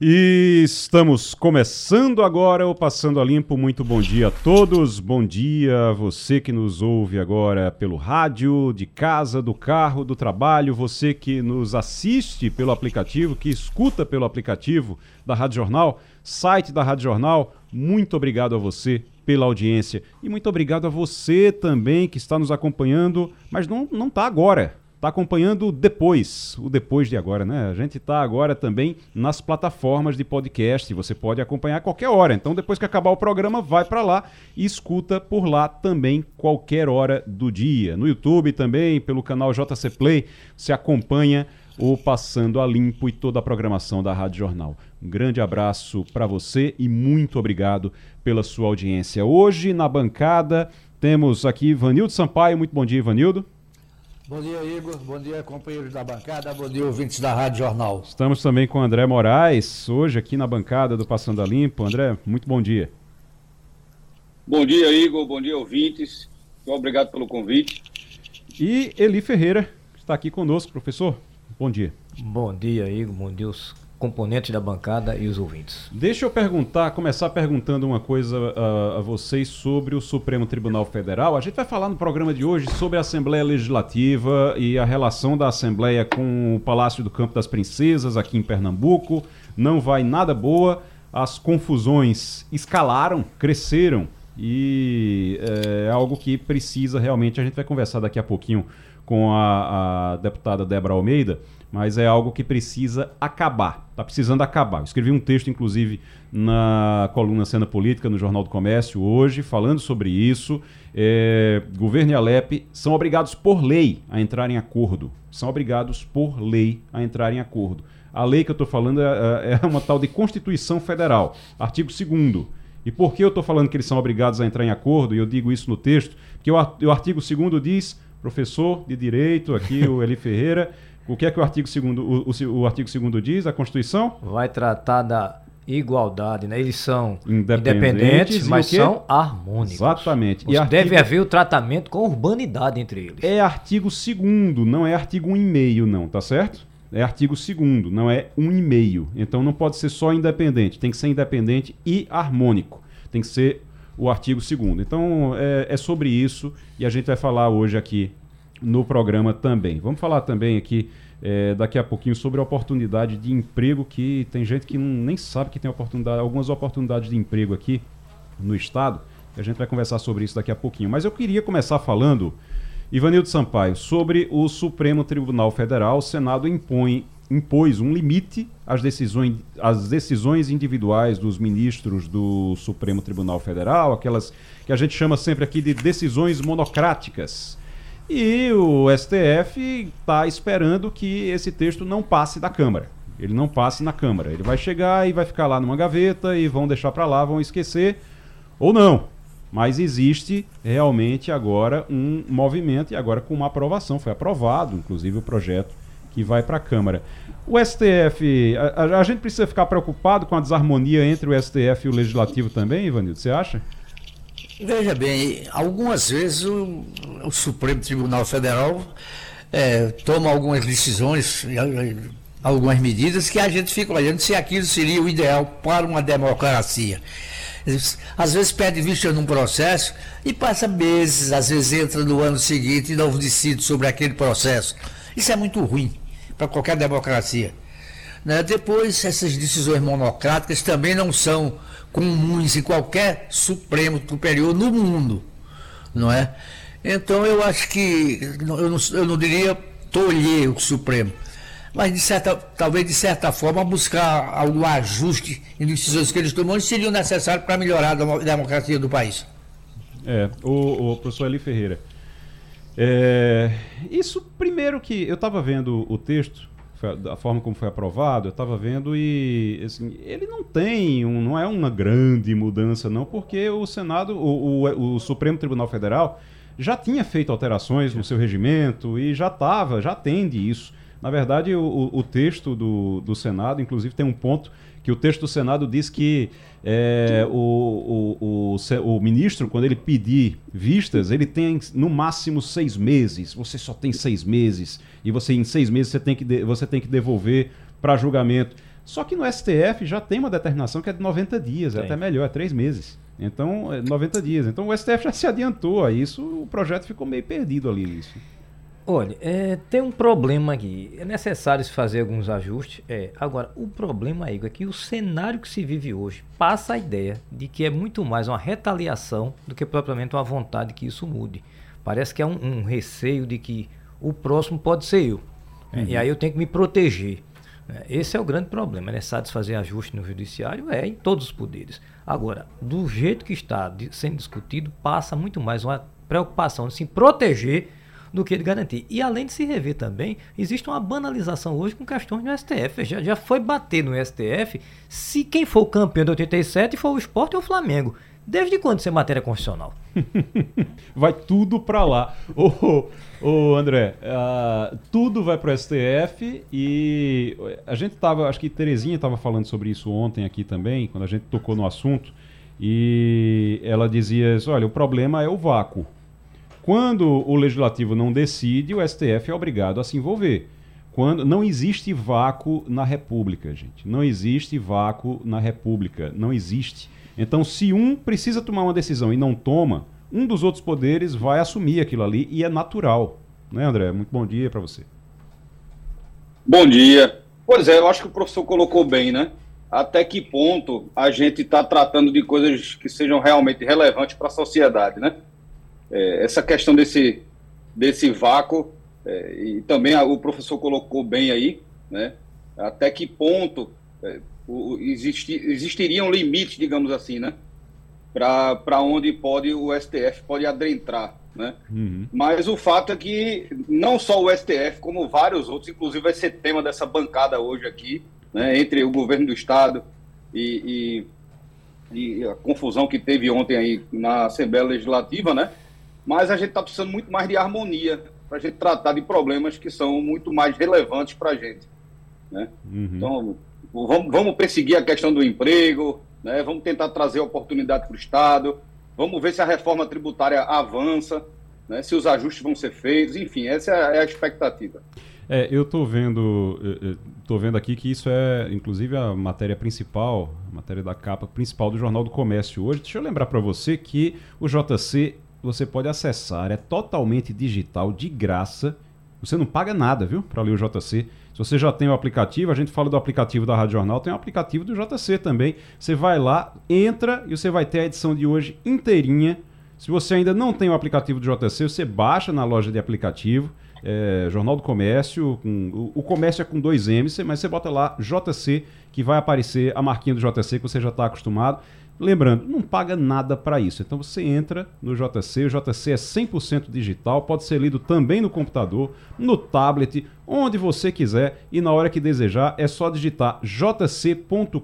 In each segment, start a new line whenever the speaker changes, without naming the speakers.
E estamos começando agora o Passando a Limpo. Muito bom dia a todos. Bom dia a você que nos ouve agora pelo rádio, de casa, do carro, do trabalho, você que nos assiste pelo aplicativo, que escuta pelo aplicativo da Rádio Jornal, site da Rádio Jornal. Muito obrigado a você pela audiência e muito obrigado a você também que está nos acompanhando, mas não não está agora está acompanhando depois, o depois de agora, né? A gente está agora também nas plataformas de podcast, você pode acompanhar a qualquer hora. Então, depois que acabar o programa, vai para lá e escuta por lá também qualquer hora do dia. No YouTube também, pelo canal JC Play, você acompanha o Passando a Limpo e toda a programação da Rádio Jornal. Um grande abraço para você e muito obrigado pela sua audiência. Hoje na bancada temos aqui Vanildo Sampaio. Muito bom dia, Vanildo.
Bom dia, Igor. Bom dia, companheiros da bancada. Bom dia, ouvintes da Rádio Jornal.
Estamos também com o André Moraes, hoje aqui na bancada do Passando a Limpo. André, muito bom dia.
Bom dia, Igor. Bom dia, ouvintes. Muito obrigado pelo convite.
E Eli Ferreira, que está aqui conosco, professor. Bom dia.
Bom dia, Igor. Bom dia, os componentes da bancada e os ouvintes.
Deixa eu perguntar, começar perguntando uma coisa a, a, vocês sobre o Supremo Tribunal Federal. A gente vai falar no programa de hoje sobre a Assembleia Legislativa e a relação da Assembleia com o Palácio do Campo das Princesas aqui em Pernambuco. Não vai nada boa, as confusões escalaram, cresceram e é algo que precisa realmente. A gente vai conversar daqui a pouquinho com a, a deputada Débora Almeida mas é algo que precisa acabar. Está precisando acabar. Eu escrevi um texto, inclusive, na coluna Cena Política, no Jornal do Comércio, hoje, falando sobre isso. É, governo e Alep são obrigados por lei a entrar em acordo. São obrigados por lei a entrar em acordo. A lei que eu estou falando é, é, uma tal de Constituição Federal, artigo 2 e por que eu estou falando que eles são obrigados a entrar em acordo, e eu digo isso no texto? Porque o, o artigo 2 diz, professor de direito, aqui o Eli Ferreira, o que é que o artigo 2 o, o, o artigo 2 diz, a Constituição?
Vai tratar da igualdade, né? Eles são independentes, independentes mas são harmônicos.
Exatamente.
E artigo... Deve haver o tratamento com urbanidade entre eles.
É artigo 2 não é artigo 1,5 não, tá certo? É artigo 2 não é 1,5. Então não pode ser só independente, tem que ser independente e harmônico. Tem que ser o artigo 2 Então é, é sobre isso e a gente vai falar hoje aqui no programa também. Vamos falar também aqui é, daqui a pouquinho sobre a oportunidade de emprego que tem gente que não, nem sabe que tem oportunidade, algumas oportunidades de emprego aqui no estado. A gente vai conversar sobre isso daqui a pouquinho. Mas eu queria começar falando, Ivanildo Sampaio, sobre o Supremo Tribunal Federal. O Senado impõe, impôs um limite às decisões, às decisões individuais dos ministros do Supremo Tribunal Federal, aquelas que a gente chama sempre aqui de decisões monocráticas. E o STF está esperando que esse texto não passe da Câmara. Ele não passe na Câmara. Ele vai chegar e vai ficar lá numa gaveta e vão deixar para lá, vão esquecer. Ou não. Mas existe realmente agora um movimento e agora com uma aprovação. Foi aprovado, inclusive, o projeto que vai para a Câmara. O STF, a, a, gente precisa ficar preocupado com a desarmonia entre o STF e o Legislativo também, Ivanildo? Você acha?
Veja bem, algumas vezes o, o Supremo Tribunal Federal é, toma algumas decisões, algumas medidas que a gente fica olhando se aquilo seria o ideal para uma democracia. Às vezes perde vista num processo e passa meses, às vezes entra no ano seguinte e não decide sobre aquele processo. Isso é muito ruim para qualquer democracia. Né? Depois, essas decisões monocráticas também não são comuns em qualquer Supremo Superior no mundo, não é? Então eu acho que, eu não, eu não diria tolher o Supremo, mas de certa, talvez de certa forma buscar algum ajuste em decisões que eles tomam seriam necessários para melhorar a democracia do país.
É, o, o professor Eli Ferreira. É, isso primeiro que eu estava vendo o texto da forma como foi aprovado, eu estava vendo e assim, ele não tem, um, não é uma grande mudança não, porque o Senado, o, o, o Supremo Tribunal Federal já tinha feito alterações no seu regimento e já estava, já atende isso. Na verdade, o, o texto do, do Senado, inclusive, tem um ponto que o texto do Senado diz que é, o, o, o, o, ministro, quando ele pedir vistas, ele tem no máximo seis meses. Você só tem seis meses. E você, em seis meses, você tem que, de, você tem que devolver para julgamento. Só que no STF já tem uma determinação que é de 90 dias, é até melhor, é três meses. Então, é 90 dias. Então o STF já se adiantou a isso, o projeto ficou meio perdido ali. Isso.
Olha, é, tem um problema aqui. É necessário se fazer alguns ajustes. É. Agora, o problema, Igor, é que o cenário que se vive hoje passa a ideia de que é muito mais uma retaliação do que propriamente uma vontade que isso mude. Parece que é um, um receio de que o próximo pode ser eu. Uhum. E aí eu tenho que me proteger. É, esse é o grande problema. É necessário se fazer ajuste no judiciário, é em todos os poderes. Agora, do jeito que está sendo discutido, passa muito mais uma preocupação de se proteger do que de garantir. E além de se rever também, existe uma banalização hoje com questões do STF. Já, já foi bater no STF se quem for o campeão de 87 for o esporte ou o Flamengo. Desde quando isso é matéria constitucional?
vai tudo para lá. Ô, ô André, uh, tudo vai para o STF e a gente tava, acho que Terezinha estava falando sobre isso ontem aqui também, quando a gente tocou no assunto, e ela dizia: olha, o problema é o vácuo. Quando o legislativo não decide, o STF é obrigado a se envolver. Quando não existe vácuo na República, gente. Não existe vácuo na República. Não existe. Então, se um precisa tomar uma decisão e não toma, um dos outros poderes vai assumir aquilo ali e é natural. Né, André? Muito bom dia para você.
Bom dia. Pois é, eu acho que o professor colocou bem, né? Até que ponto a gente está tratando de coisas que sejam realmente relevantes para a sociedade, né? É, essa questão desse, desse vácuo, é, e também a, o professor colocou bem aí, né, até que ponto é, o, existi, existiriam limites, digamos assim, né, para onde pode o STF pode adentrar. Né? Uhum. Mas o fato é que não só o STF, como vários outros, inclusive vai ser tema dessa bancada hoje aqui, né, entre o governo do Estado e, e, e a confusão que teve ontem aí na Assembleia Legislativa, né? Mas a gente está precisando muito mais de harmonia para a gente tratar de problemas que são muito mais relevantes para a gente. Né? Uhum. Então, vamos, vamos perseguir a questão do emprego, né? vamos tentar trazer oportunidade para o Estado, vamos ver se a reforma tributária avança, né? se os ajustes vão ser feitos, enfim, essa é a expectativa.
É, eu estou vendo, tô vendo aqui que isso é, inclusive, a matéria principal, a matéria da capa principal do Jornal do Comércio hoje. Deixa eu lembrar para você que o JC você pode acessar, é totalmente digital, de graça. Você não paga nada, viu, para ler o JC. Se você já tem o aplicativo, a gente fala do aplicativo da Rádio Jornal, tem o aplicativo do JC também. Você vai lá, entra e você vai ter a edição de hoje inteirinha. Se você ainda não tem o aplicativo do JC, você baixa na loja de aplicativo. É, Jornal do Comércio, com, o, o, comércio é com dois M's, mas você bota lá JC, que vai aparecer a marquinha do JC que você já está acostumado. Lembrando, não paga nada para isso. Então você entra no JC, o JC é 100% digital, pode ser lido também no computador, no tablet, onde você quiser e na hora que desejar é só digitar jc.com.br,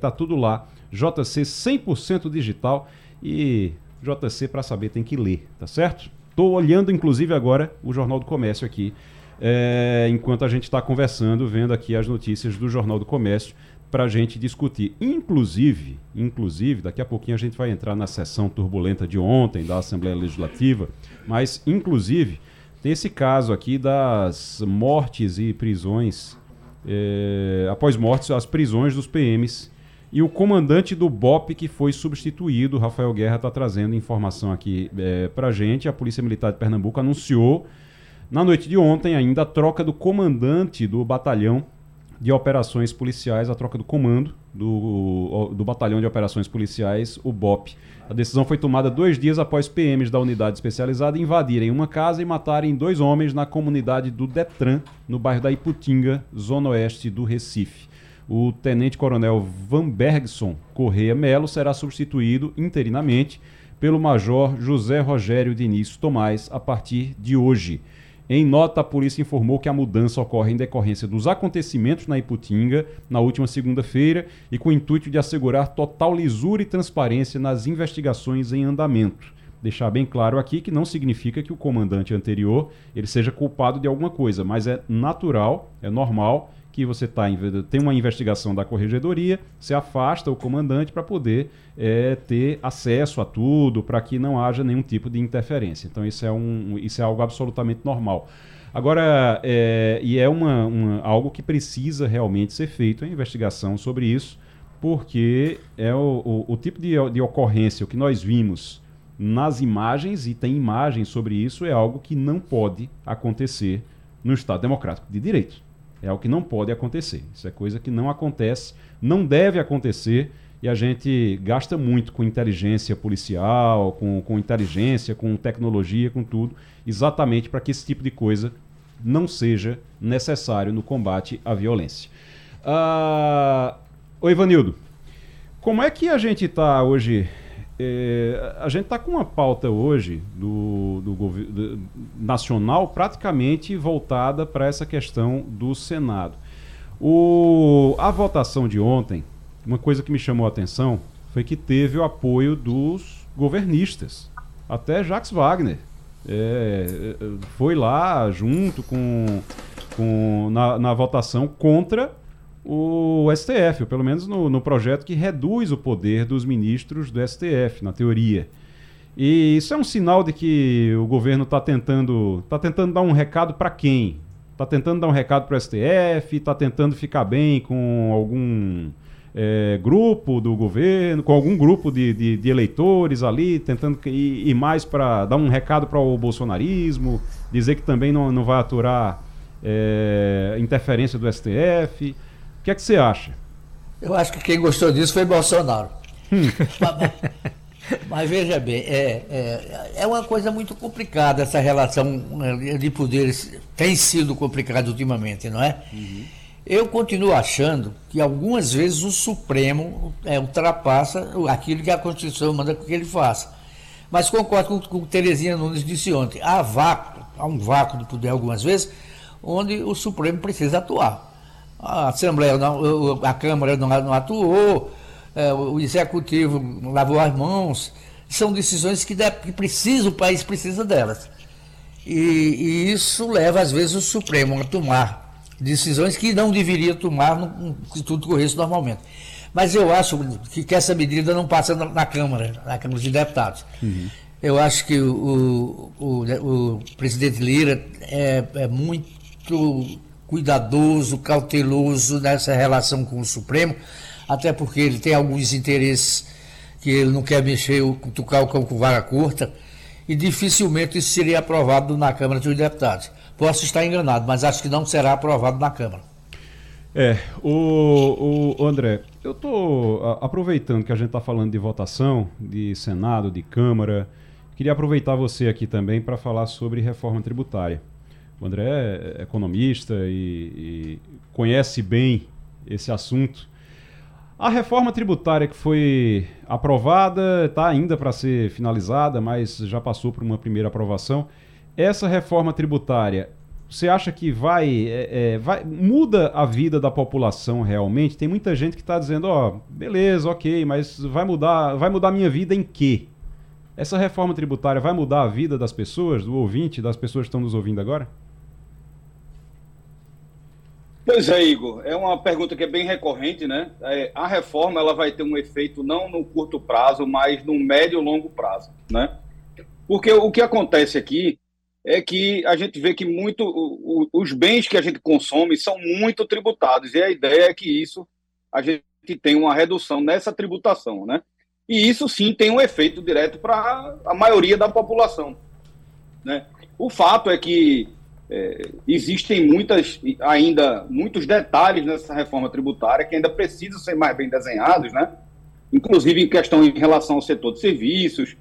tá tudo lá. JC 100% digital e JC para saber tem que ler, tá certo? Estou olhando inclusive agora o Jornal do Comércio aqui, é, enquanto a gente está conversando, vendo aqui as notícias do Jornal do Comércio para a gente discutir. Inclusive, inclusive, daqui a pouquinho a gente vai entrar na sessão turbulenta de ontem da Assembleia Legislativa, mas inclusive tem esse caso aqui das mortes e prisões, é, após mortes, as prisões dos PMs. E o comandante do BOP que foi substituído, Rafael Guerra, está trazendo informação aqui é, para a gente. A Polícia Militar de Pernambuco anunciou na noite de ontem ainda a troca do comandante do batalhão de operações policiais, a troca do comando do, do Batalhão de Operações Policiais, o BOP. A decisão foi tomada dois dias após PMs da unidade especializada invadirem uma casa e matarem dois homens na comunidade do Detran, no bairro da Iputinga, zona oeste do Recife. O tenente-coronel Van Bergson Correia Melo será substituído interinamente pelo major José Rogério Diniz Tomás a partir de hoje. Em nota, a polícia informou que a mudança ocorre em decorrência dos acontecimentos na Iputinga na última segunda-feira e com o intuito de assegurar total lisura e transparência nas investigações em andamento. deixar bem claro aqui que não significa que o comandante anterior ele seja culpado de alguma coisa, mas é natural, é normal que você tá, tem uma investigação da corregedoria, você afasta o comandante para poder é, ter acesso a tudo, para que não haja nenhum tipo de interferência. Então isso é, um, isso é algo absolutamente normal. Agora, é, e é uma, uma, algo que precisa realmente ser feito, a investigação sobre isso, porque é o, o, o tipo de, de ocorrência, que nós vimos nas imagens, e tem imagens sobre isso, é algo que não pode acontecer no Estado Democrático de Direito. É o que não pode acontecer. Isso é coisa que não acontece, não deve acontecer, e a gente gasta muito com inteligência policial, com, com inteligência, com tecnologia, com tudo, exatamente para que esse tipo de coisa não seja necessário no combate à violência. Uh, Oi, Ivanildo, como é que a gente está hoje é, a gente está com uma pauta hoje do, do nacional praticamente voltada para essa questão do Senado. O, a votação de ontem, uma coisa que me chamou a atenção foi que teve o apoio dos governistas, até Jacques Wagner. É, é foi lá junto com, com na, na votação contra o STF, ou pelo menos no, no projeto que reduz o poder dos ministros do STF, na teoria. E isso é um sinal de que o governo está tentando, tá tentando dar um recado para quem? Está tentando dar um recado para o STF, está tentando ficar bem com algum é, grupo do governo, com algum grupo de, de, de eleitores ali, tentando ir, ir mais para dar um recado para o bolsonarismo, dizer que também não, não vai aturar é, interferência do STF. O que é que você acha?
Eu acho que quem gostou disso foi Bolsonaro. Hum. mas, mas, veja bem, é, é, é, uma coisa muito complicada essa relação né, de poderes. Tem sido complicada ultimamente, não é? Uhum. Eu continuo achando que algumas vezes o Supremo é, ultrapassa aquilo que a Constituição manda que ele faça. Mas concordo com, o que Terezinha Nunes disse ontem. Há vácuo, há um vácuo de poder algumas vezes, onde o Supremo precisa atuar a Assembleia, não, a Câmara não, não atuou, é, o Executivo lavou as mãos. São decisões que, deve, que precisa, o país precisa delas. E, e, isso leva, às vezes, o Supremo a tomar decisões que não deveria tomar no, se tudo corresse normalmente. Mas eu acho que, que essa medida não passa na, na Câmara, na Câmara de Deputados. Uhum. Eu acho que o, o, o, o presidente Lira é, é muito cuidadoso, cauteloso nessa relação com o Supremo, até porque ele tem alguns interesses que ele não quer mexer, tocar o cão com vara curta, e dificilmente isso seria aprovado na Câmara dos Deputados. Posso estar enganado, mas acho que não será aprovado na Câmara.
É, o, o André, eu estou aproveitando que a gente está falando de votação, de Senado, de Câmara, queria aproveitar você aqui também para falar sobre reforma tributária. O André é economista e, e conhece bem esse assunto. A reforma tributária que foi aprovada, está ainda para ser finalizada, mas já passou por uma primeira aprovação. Essa reforma tributária, você acha que vai, é, é, vai muda a vida da população realmente? Tem muita gente que está dizendo, ó, oh, beleza, ok, mas vai mudar, vai mudar minha vida em quê? Essa reforma tributária vai mudar a vida das pessoas, do ouvinte, das pessoas que estão nos ouvindo agora?
Pois é, Igor, é uma pergunta que é bem recorrente, né? É, a reforma ela vai ter um efeito não no curto prazo, mas no médio e longo prazo, né? Porque o que acontece aqui é que a gente vê que muito o, o, os bens que a gente consome são muito tributados e a ideia é que isso a gente tem uma redução nessa tributação, né? E isso sim tem um efeito direto para a maioria da população, né? O fato é que é, existem muitas, ainda muitos detalhes nessa reforma tributária que ainda precisam ser mais bem desenhados, né? inclusive em questão em relação ao setor de serviços.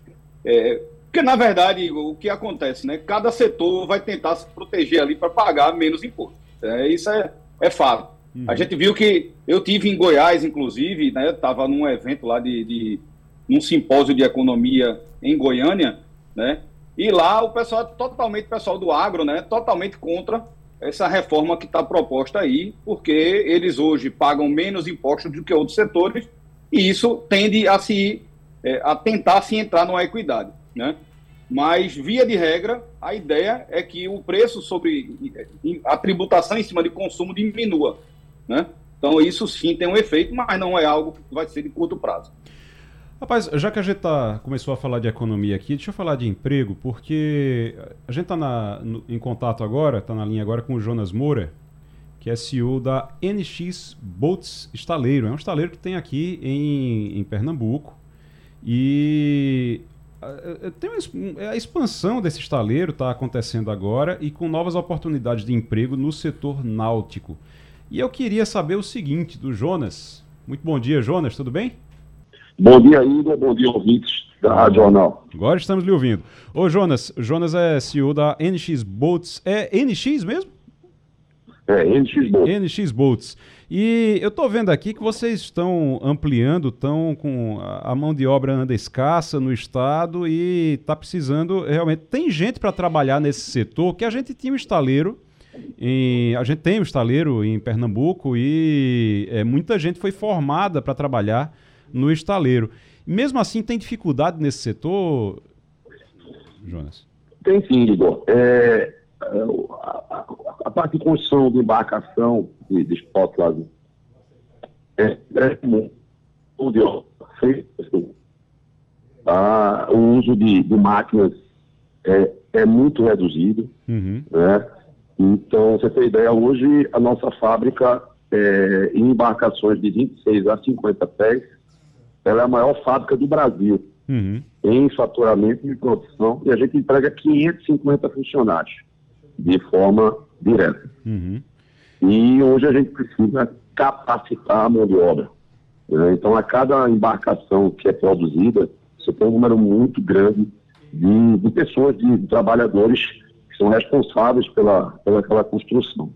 É, porque, na verdade, o que acontece? Né? Cada setor vai tentar se proteger ali para pagar menos imposto. É, isso é, é fato. Uhum. A gente viu que eu tive em Goiás, inclusive, né? Estava num evento lá de, de num simpósio de economia em Goiânia, né? E lá o pessoal, totalmente pessoal do agro, né, totalmente contra essa reforma que está proposta aí, porque eles hoje pagam menos impostos do que outros setores, e isso tende a se é, a tentar se entrar numa equidade. Né? Mas, via de regra, a ideia é que o preço sobre a tributação em cima de consumo diminua. Né? Então, isso sim tem um efeito, mas não é algo que vai ser de curto prazo.
Rapaz, já que a gente tá, começou a falar de economia aqui, deixa eu falar de emprego, porque a gente está em contato agora, está na linha agora com o Jonas Moura, que é CEO da NX Boats Estaleiro. É um estaleiro que tem aqui em, em Pernambuco. E tem uma, a expansão desse estaleiro está acontecendo agora e com novas oportunidades de emprego no setor náutico. E eu queria saber o seguinte do Jonas. Muito bom dia, Jonas, tudo bem?
Bom dia, Igor. Bom dia, ouvintes da Rádio Jornal.
Agora estamos lhe ouvindo. Ô, Jonas, Jonas é CEO da NX Boats. É NX mesmo?
É, NX Boats.
NX Boats. E eu estou vendo aqui que vocês estão ampliando, estão com a mão de obra anda escassa no estado e está precisando realmente. Tem gente para trabalhar nesse setor que a gente tinha um estaleiro. Em, a gente tem um estaleiro em Pernambuco e é, muita gente foi formada para trabalhar no estaleiro. Mesmo assim, tem dificuldade nesse setor, Jonas?
Tem sim, Igor. É, a, a, parte de construção de embarcação de, de spot laser é, é comum. Onde tá? o uso de, de máquinas é, é, muito reduzido. Uhum. Né? Então, você tem ideia, hoje a nossa fábrica é, em embarcações de 26 a 50 pés, ela é a maior fábrica do Brasil uhum. em faturamento e produção, e a gente entrega 550 funcionários de forma direta. Uhum. E hoje a gente precisa capacitar a mão de obra. Né? Então, a cada embarcação que é produzida, você tem um número muito grande de, de pessoas, de, de, trabalhadores que são responsáveis pela, pela aquela construção.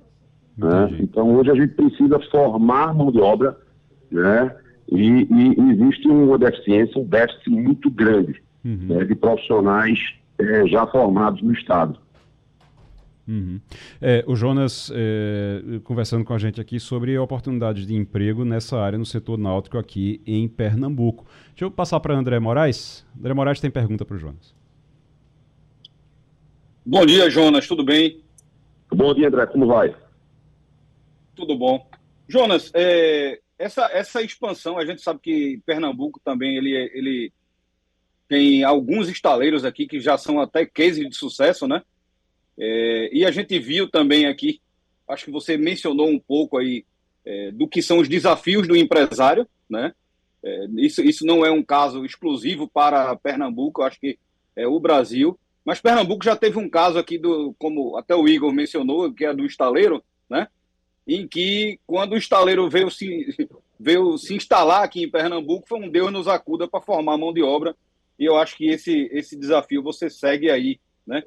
Né? Então, hoje a gente precisa formar mão de obra, né? E, e existe uma deficiência, um déficit muito grande uhum. né, de profissionais é, já formados no Estado.
Uhum. É, o Jonas é, conversando com a gente aqui sobre oportunidades de emprego nessa área no setor náutico aqui em Pernambuco. Deixa eu passar para André Moraes. André Moraes tem pergunta para o Jonas.
Bom dia, Jonas. Tudo bem?
Bom dia, André. Como vai?
Tudo bom. Jonas, é, essa, essa expansão, a gente sabe que Pernambuco também ele, ele tem alguns estaleiros aqui que já são até case de sucesso, né? É, e a gente viu também aqui, acho que você mencionou um pouco aí é, do que são os desafios do empresário, né? É, isso, isso não é um caso exclusivo para Pernambuco, acho que é o Brasil. Mas Pernambuco já teve um caso aqui do, como até o Igor mencionou, que é do estaleiro, né? Em que quando o estaleiro veio se, veio se instalar aqui em Pernambuco, foi um Deus nos acuda para formar mão de obra. E eu acho que esse, esse desafio você segue aí, né?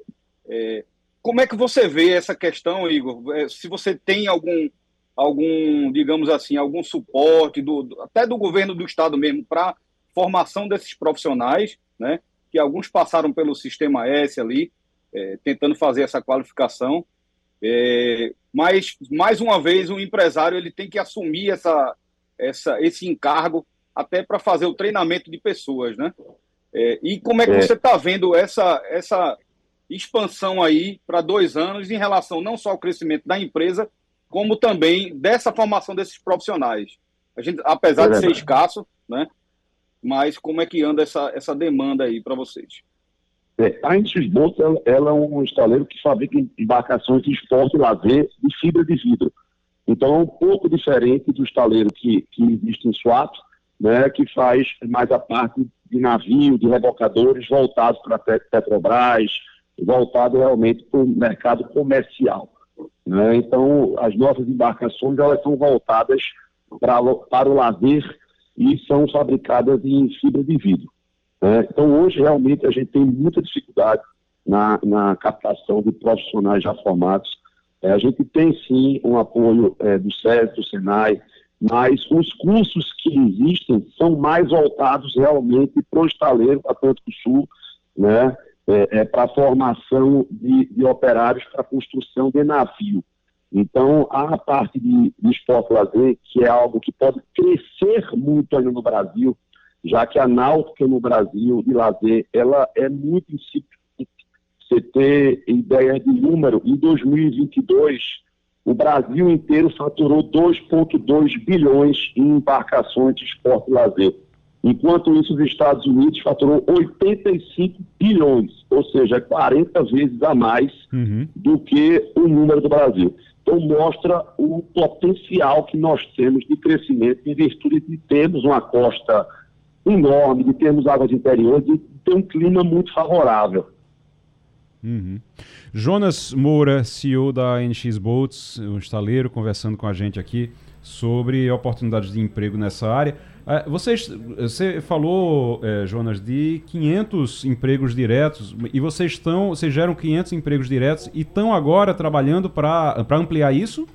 É, como é que você vê essa questão, Igor? É, se você tem algum, algum digamos assim, algum suporte, do, até do governo do Estado mesmo, para formação desses profissionais, né? Que alguns passaram pelo sistema S ali, é, tentando fazer essa qualificação. É, mas, mais uma vez, o empresário ele tem que assumir essa, essa, esse encargo até para fazer o treinamento de pessoas, né? É, e como é que é. você está vendo essa, essa expansão aí para dois anos em relação não só ao crescimento da empresa, como também dessa formação desses profissionais. A gente, apesar é de ser escasso, né? Mas como é que anda essa, essa demanda aí para vocês?
É, a Intisboto, ela, ela é um estaleiro que fabrica embarcações de esporte e lazer de fibra de vidro. Então é um pouco diferente do estaleiro que, que existe em Suato, né, que faz mais a parte de navio, de rebocadores voltados para Petrobras, voltado realmente para o mercado comercial. Né? Então, as nossas embarcações elas são voltadas para, para o lazer e são fabricadas em fibra de vidro. Né? Então, hoje, realmente, a gente tem muita dificuldade na, na captação de profissionais já formados. É, a gente tem, sim, um apoio é, do SES, do SENAI, mas os cursos que existem são mais voltados realmente para o estaleiro Atlântico Sul, né? é, é, para a formação de, de operários para a construção de navio. Então, a parte de, de esporte lazer, que é algo que pode crescer muito ainda no Brasil, já que a náutica no Brasil de lazer, ela é muito você ter ideia de número, em 2022, o Brasil inteiro faturou 2,2 bilhões em embarcações de esporte e lazer. Enquanto isso, os Estados Unidos faturou 85 bilhões, ou seja, 40 vezes a mais uhum. do que o número do Brasil. Então, mostra o potencial que nós temos de crescimento em virtude de termos uma costa enorme, de termos águas interiores, de ter um clima muito favorável.
Uhum. Jonas Moura, CEO da NX Boats, um estaleiro, conversando com a gente aqui sobre oportunidades de emprego nessa área. É, vocês, você falou, é, Jonas, de 500 empregos diretos e vocês estão, vocês geram 500 empregos diretos e estão agora trabalhando para ampliar isso?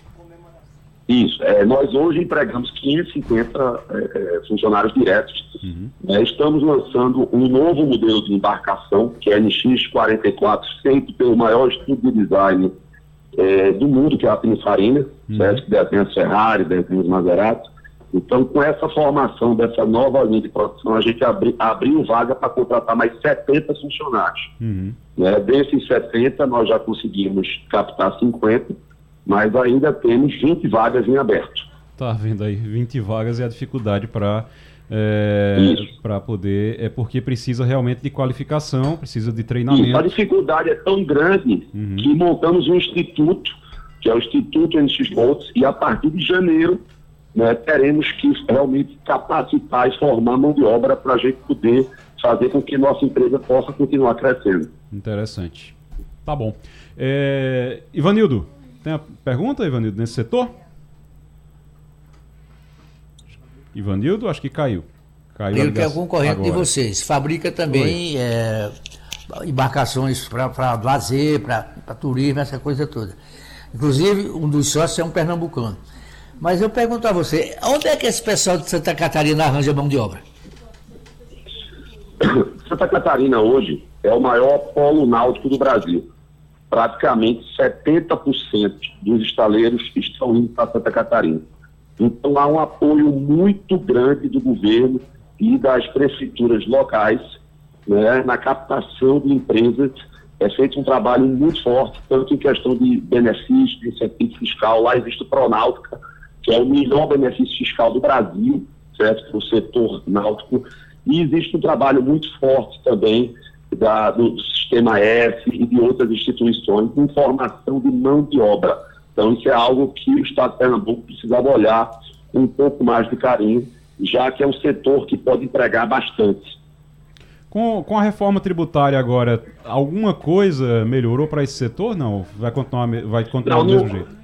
Isso. É, nós hoje empregamos 550 é, é, funcionários diretos. Uhum. É, estamos lançando um novo modelo de embarcação, que é a NX44, feito pelo maior estudo de design é, do mundo, que é a Pininfarina, uhum. certo? que desenha as Ferrari, desenha os Maserati. Então, com essa formação dessa nova linha de produção, a gente abri, abriu vaga para contratar mais 70 funcionários. Uhum. Né? Desses 70, nós já conseguimos captar 50, mas ainda temos 20 vagas em aberto.
Tá vendo aí, 20 vagas é a dificuldade para é, para poder, é porque precisa realmente de qualificação, precisa de treinamento.
A dificuldade é tão grande uhum. que montamos um instituto, que é o Instituto NX Bolts, e a partir de janeiro né, teremos que realmente capacitar e formar mão de obra para a gente poder fazer com que nossa empresa possa continuar crescendo.
Interessante. Tá bom. É, Ivanildo, tem a pergunta, Ivanildo, nesse setor? Ivanildo, acho que caiu.
Caiu Ele que é concorrente agora. de vocês. Fabrica também é, embarcações para lazer, para turismo, essa coisa toda. Inclusive, um dos sócios é um pernambucano. Mas eu pergunto a você, onde é que esse pessoal de Santa Catarina arranja mão de obra?
Santa Catarina hoje é o maior polo náutico do Brasil. Praticamente 70% dos estaleiros estão indo para Santa Catarina. Então há um apoio muito grande do governo e das prefeituras locais né, na captação de empresas. É feito um trabalho muito forte, tanto em questão de benefício, de incentivo fiscal. Lá existe o Pronáutica, que é o melhor benefício fiscal do Brasil, certo? Para o setor náutico. E existe um trabalho muito forte também da, do, Sistema F e de outras instituições de informação de mão de obra. Então, isso é algo que o Estado de Pernambuco precisava olhar com um pouco mais de carinho, já que é um setor que pode empregar bastante.
Com, com a reforma tributária agora, alguma coisa melhorou para esse setor? Não? Vai continuar, vai continuar Não, do mesmo jeito?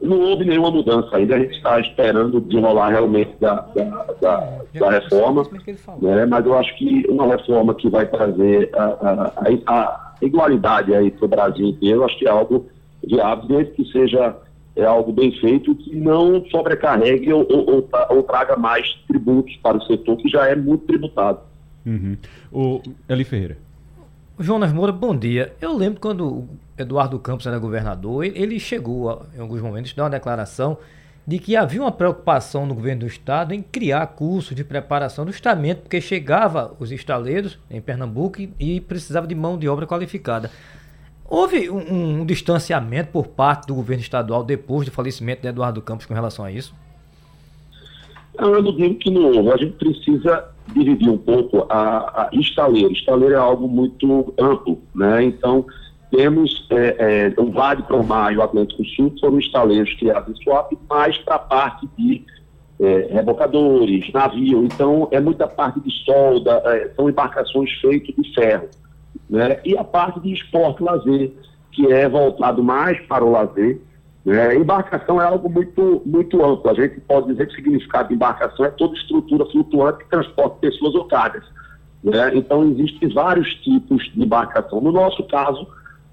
Não houve nenhuma mudança ainda, a gente está esperando desenrolar realmente da, da, da, da reforma, né? mas eu acho que uma reforma que vai trazer a, a, a igualdade aí para o Brasil inteiro, acho que é algo viável, desde que seja é algo bem feito, que não sobrecarregue ou, ou, ou, traga mais tributos para o setor, que já é muito tributado.
Uhum. O Eli Ferreira.
Jonas Moura, bom dia. Eu lembro quando Eduardo Campos era governador, ele chegou em alguns momentos a dar uma declaração de que havia uma preocupação no governo do estado em criar cursos de preparação justamente porque chegava os estaleiros em Pernambuco e, precisava de mão de obra qualificada. Houve um, um, distanciamento por parte do governo estadual depois do falecimento de Eduardo Campos com relação a isso?
Eu não digo que não houve. A gente precisa dividir um pouco a, a estaleiro. Estaleiro é algo muito amplo, né? Então, temos é, é, o Vale Promar e o Atlântico Sul, que foram estaleiros criados em Swap, mais para a parte de é, rebocadores, navio. Então, é muita parte de solda, é, são embarcações feitas de ferro. Né? E a parte de esporte lazer, que é voltado mais para o lazer. Né? Embarcação é algo muito, muito amplo. A gente pode dizer que o significado de embarcação é toda estrutura flutuante que transporta pessoas ou cargas. Né? Então, existem vários tipos de embarcação. No nosso caso,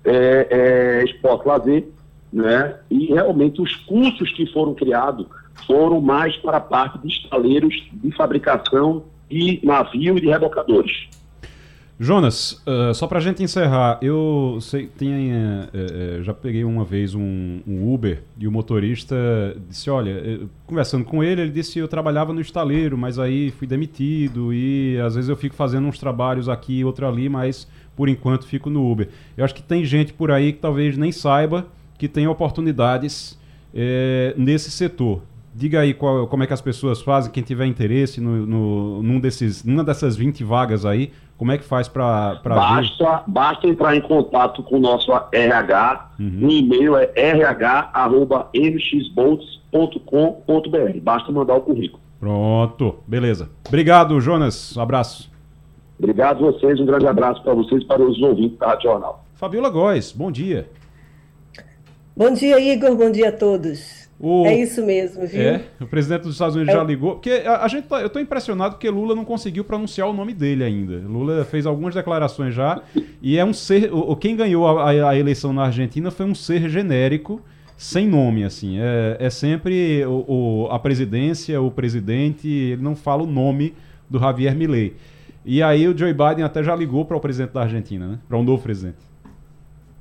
é, é, esporte lazer, né? E realmente os cursos que foram criados foram mais para a parte de estaleiros de fabricação de navio e de rebocadores.
Jonas, uh, só pra gente encerrar, eu sei, tinha, uh, uh, já peguei uma vez um, um, Uber e o motorista disse, olha, conversando com ele, ele disse eu trabalhava no estaleiro, mas aí fui demitido e às vezes eu fico fazendo uns trabalhos aqui e outro ali, mas por enquanto fico no Uber. Eu acho que tem gente por aí que talvez nem saiba que tem oportunidades nesse setor. Diga aí qual, como é que as pessoas fazem, quem tiver interesse no, no, num desses, numa dessas 20 vagas aí, como é que faz para
basta, ver? Basta entrar em contato com o nosso RH, uhum. o e-mail é rh.mxbolts.com.br. Basta mandar o currículo.
Pronto, beleza. Obrigado, Jonas. Um abraço.
Obrigado a vocês, um grande abraço para vocês e para os ouvintes da Rádio Jornal.
Fabiola Góes, bom dia.
Bom dia, Igor, bom dia a todos. O... É isso mesmo, viu?
É, o presidente dos Estados Unidos é. já ligou. Porque a, a gente tá, eu estou impressionado porque Lula não conseguiu pronunciar o nome dele ainda. Lula fez algumas declarações já. e é um ser. O, quem ganhou a, a, a eleição na Argentina foi um ser genérico sem nome, assim. É, é sempre o, o, a presidência, o presidente, ele não fala o nome do Javier Milei. E aí o Joe Biden até já ligou para o presidente da Argentina, né? Para um novo presidente.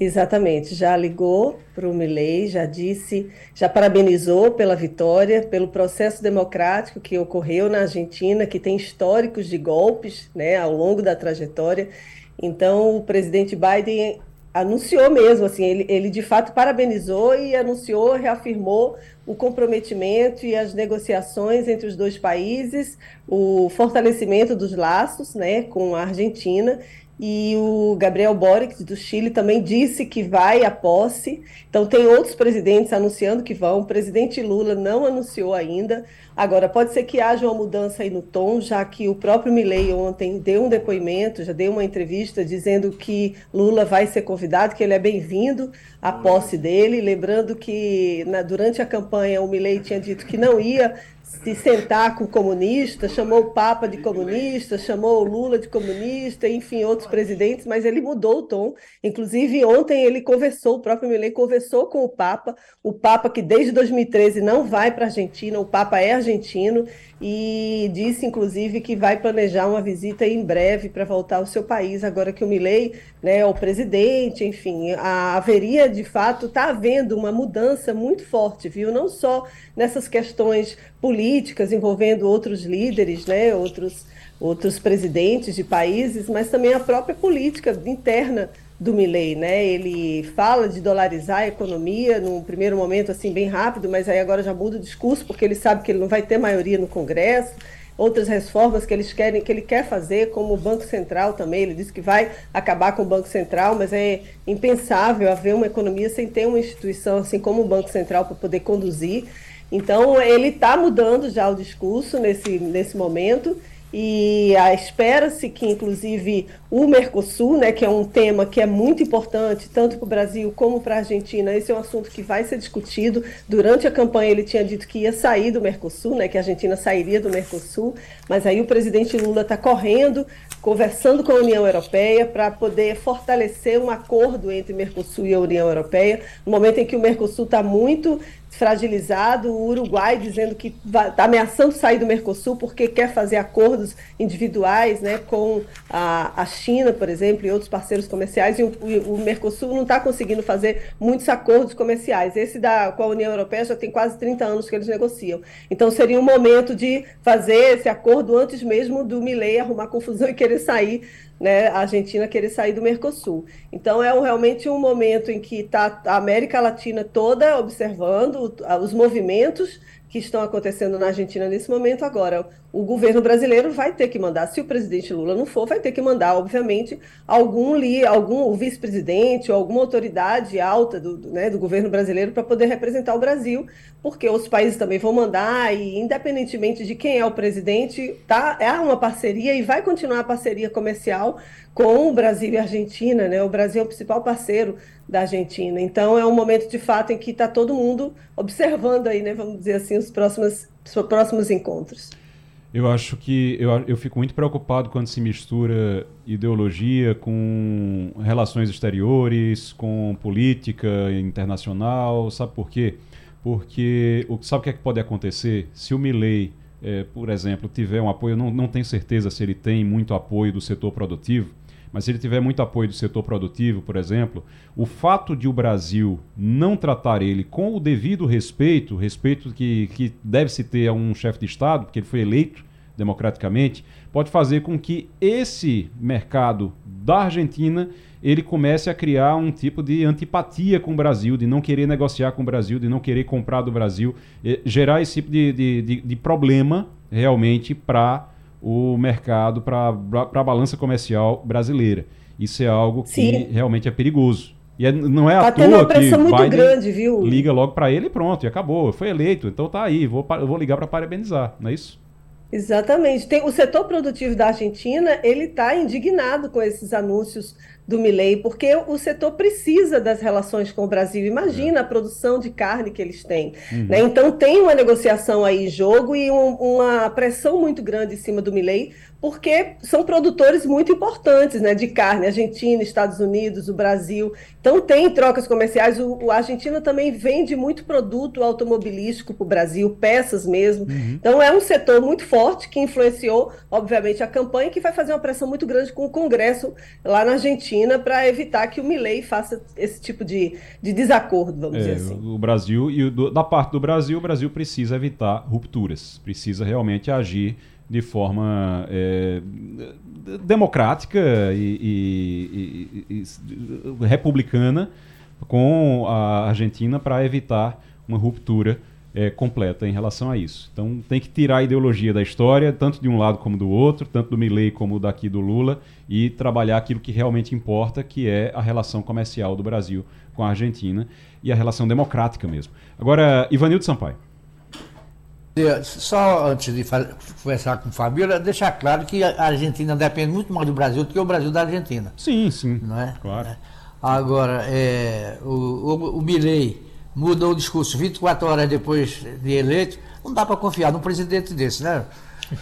Exatamente, já ligou para o Milley, já disse, já parabenizou pela vitória, pelo processo democrático que ocorreu na Argentina, que tem históricos de golpes né, ao longo da trajetória. Então, o presidente Biden anunciou mesmo, assim, ele, ele de fato parabenizou e anunciou, reafirmou o comprometimento e as negociações entre os dois países, o fortalecimento dos laços né, com a Argentina e o Gabriel Boric, do Chile, também disse que vai à posse. Então, tem outros presidentes anunciando que vão. O presidente Lula não anunciou ainda. Agora, pode ser que haja uma mudança aí no tom, já que o próprio Milley ontem deu um depoimento, já deu uma entrevista dizendo que Lula vai ser convidado, que ele é bem-vindo à posse dele. Lembrando que na, durante a campanha o Milley tinha dito que não ia se sentar com comunista, chamou o Papa de comunista, chamou o Lula de comunista, enfim, outros presidentes, mas ele mudou o tom. Inclusive, ontem ele conversou, o próprio Milley conversou com o Papa, o Papa que desde 2013 não vai para a Argentina, o Papa é argentino, e disse, inclusive, que vai planejar uma visita em breve para voltar ao seu país, agora que o Milley né, é o presidente, enfim, a, haveria, de fato, está havendo uma mudança muito forte, viu? Não só nessas questões políticas envolvendo outros líderes, né, outros, outros presidentes de países, mas também a própria política interna do Milley, né? Ele fala de dolarizar a economia num primeiro momento assim bem rápido, mas aí agora já muda o discurso porque ele sabe que ele não vai ter maioria no Congresso. Outras reformas que eles querem, que ele quer fazer, como o Banco Central também, ele disse que vai acabar com o Banco Central, mas é impensável haver uma economia sem ter uma instituição assim como o Banco Central para poder conduzir. Então ele está mudando já o discurso nesse, nesse momento e espera-se que, inclusive, o Mercosul, né, que é um tema que é muito importante, tanto para o Brasil como para a Argentina, esse é um assunto que vai ser discutido. Durante a campanha, ele tinha dito que ia sair do Mercosul, né, que a Argentina sairia do Mercosul, mas aí o presidente Lula está correndo, conversando com a União Europeia para poder fortalecer um acordo entre Mercosul e a União Europeia, no momento em que o Mercosul está muito fragilizado, o Uruguai dizendo que está ameaçando sair do Mercosul porque quer fazer acordos individuais né, com a, a China, por exemplo, e outros parceiros comerciais, e o, o Mercosul não está conseguindo fazer muitos acordos comerciais. Esse da, com a União Europeia já tem quase 30 anos que eles negociam. Então seria um momento de fazer esse acordo antes mesmo do Milei arrumar confusão e querer sair né, a Argentina querer sair do Mercosul. Então é um, realmente um momento em que está a América Latina toda observando os movimentos que estão acontecendo na Argentina nesse momento agora. O governo brasileiro vai ter que mandar, se o presidente Lula não for, vai ter que mandar, obviamente, algum li, algum vice-presidente ou alguma autoridade alta do, do, né, do governo brasileiro para poder representar o Brasil, porque os países também vão mandar e independentemente de quem é o presidente, tá, é uma parceria e vai continuar a parceria comercial com o Brasil e a Argentina, né? O Brasil é o principal parceiro da Argentina. Então é um momento de fato em que está todo mundo observando aí, né? Vamos dizer assim, os próximos, os próximos encontros.
Eu acho que eu, eu fico muito preocupado quando se mistura ideologia com relações exteriores, com política internacional. Sabe por quê? Porque o sabe o que, é que pode acontecer se o Milley, é, por exemplo, tiver um apoio, não, não tenho certeza se ele tem muito apoio do setor produtivo, mas se ele tiver muito apoio do setor produtivo, por exemplo, o fato de o Brasil não tratar ele com o devido respeito, respeito que, que deve-se ter a um chefe de Estado, porque ele foi eleito democraticamente, pode fazer com que esse mercado da Argentina ele comece a criar um tipo de antipatia com o Brasil, de não querer negociar com o Brasil, de não querer comprar do Brasil, gerar esse tipo de, de, de, de problema realmente para o mercado, para a balança comercial brasileira. Isso é algo que Sim. realmente é perigoso. E é, não é tá à toa que Biden grande, viu? liga logo para ele e pronto, e acabou, foi eleito, então tá aí, vou, vou ligar para parabenizar, não é isso?
Exatamente. Tem, o setor produtivo da Argentina, ele está indignado com esses anúncios do Milley, porque o setor precisa das relações com o Brasil. Imagina é. a produção de carne que eles têm. Uhum. Né? Então tem uma negociação aí em jogo e um, uma pressão muito grande em cima do Milley porque são produtores muito importantes né, de carne, Argentina, Estados Unidos, o Brasil. Então, tem trocas comerciais. O, o Argentina também vende muito produto automobilístico para o Brasil, peças mesmo. Uhum. Então, é um setor muito forte que influenciou, obviamente, a campanha que vai fazer uma pressão muito grande com o Congresso lá na Argentina para evitar que o Milley faça esse tipo de, de desacordo, vamos é, dizer assim.
O Brasil, e da parte do Brasil, o Brasil precisa evitar rupturas, precisa realmente agir de forma é, democrática e, e, e, e, republicana com a Argentina para evitar uma ruptura é, completa em relação a isso. Então tem que tirar a ideologia da história, tanto de um lado como do outro, tanto do Milley como daqui do Lula, e trabalhar aquilo que realmente importa, que é a relação comercial do Brasil com a Argentina e a relação democrática mesmo. Agora, Ivanildo Sampaio.
Só antes de conversar com o Fabio, deixar claro que a Argentina depende muito mais do Brasil do que o Brasil da Argentina.
Sim, sim.
Não é? Claro. É. Agora, é, o, o, o Milley mudou o discurso 24 horas depois de eleito. Não dá para confiar num presidente desse, né?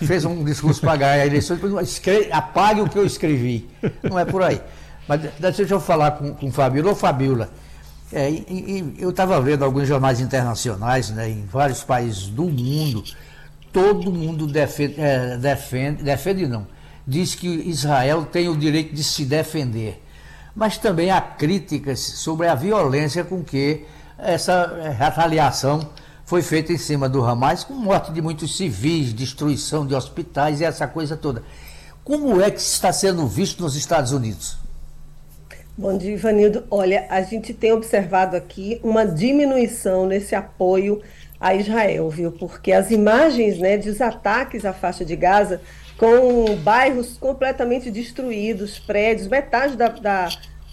Fez um discurso para ganhar a eleição, depois apague o que eu escrevi. Não é por aí. Mas deixa eu falar com, com Fabiola. Ô, Fabiola, é, e, e, eu estava vendo alguns jornais internacionais, né, em vários países do mundo, todo mundo defende, é, defende, defende não, diz que Israel tem o direito de se defender. Mas também há críticas sobre a violência com que essa retaliação foi feita em cima do Hamas, com morte de muitos civis, destruição de hospitais e essa coisa toda. Como é que está sendo visto nos Estados Unidos?
Bom dia, Ivanildo. Olha, a gente tem observado aqui uma diminuição nesse apoio a Israel, viu? Porque as imagens né, dos ataques à faixa de Gaza, com bairros completamente destruídos, prédios, metade da, da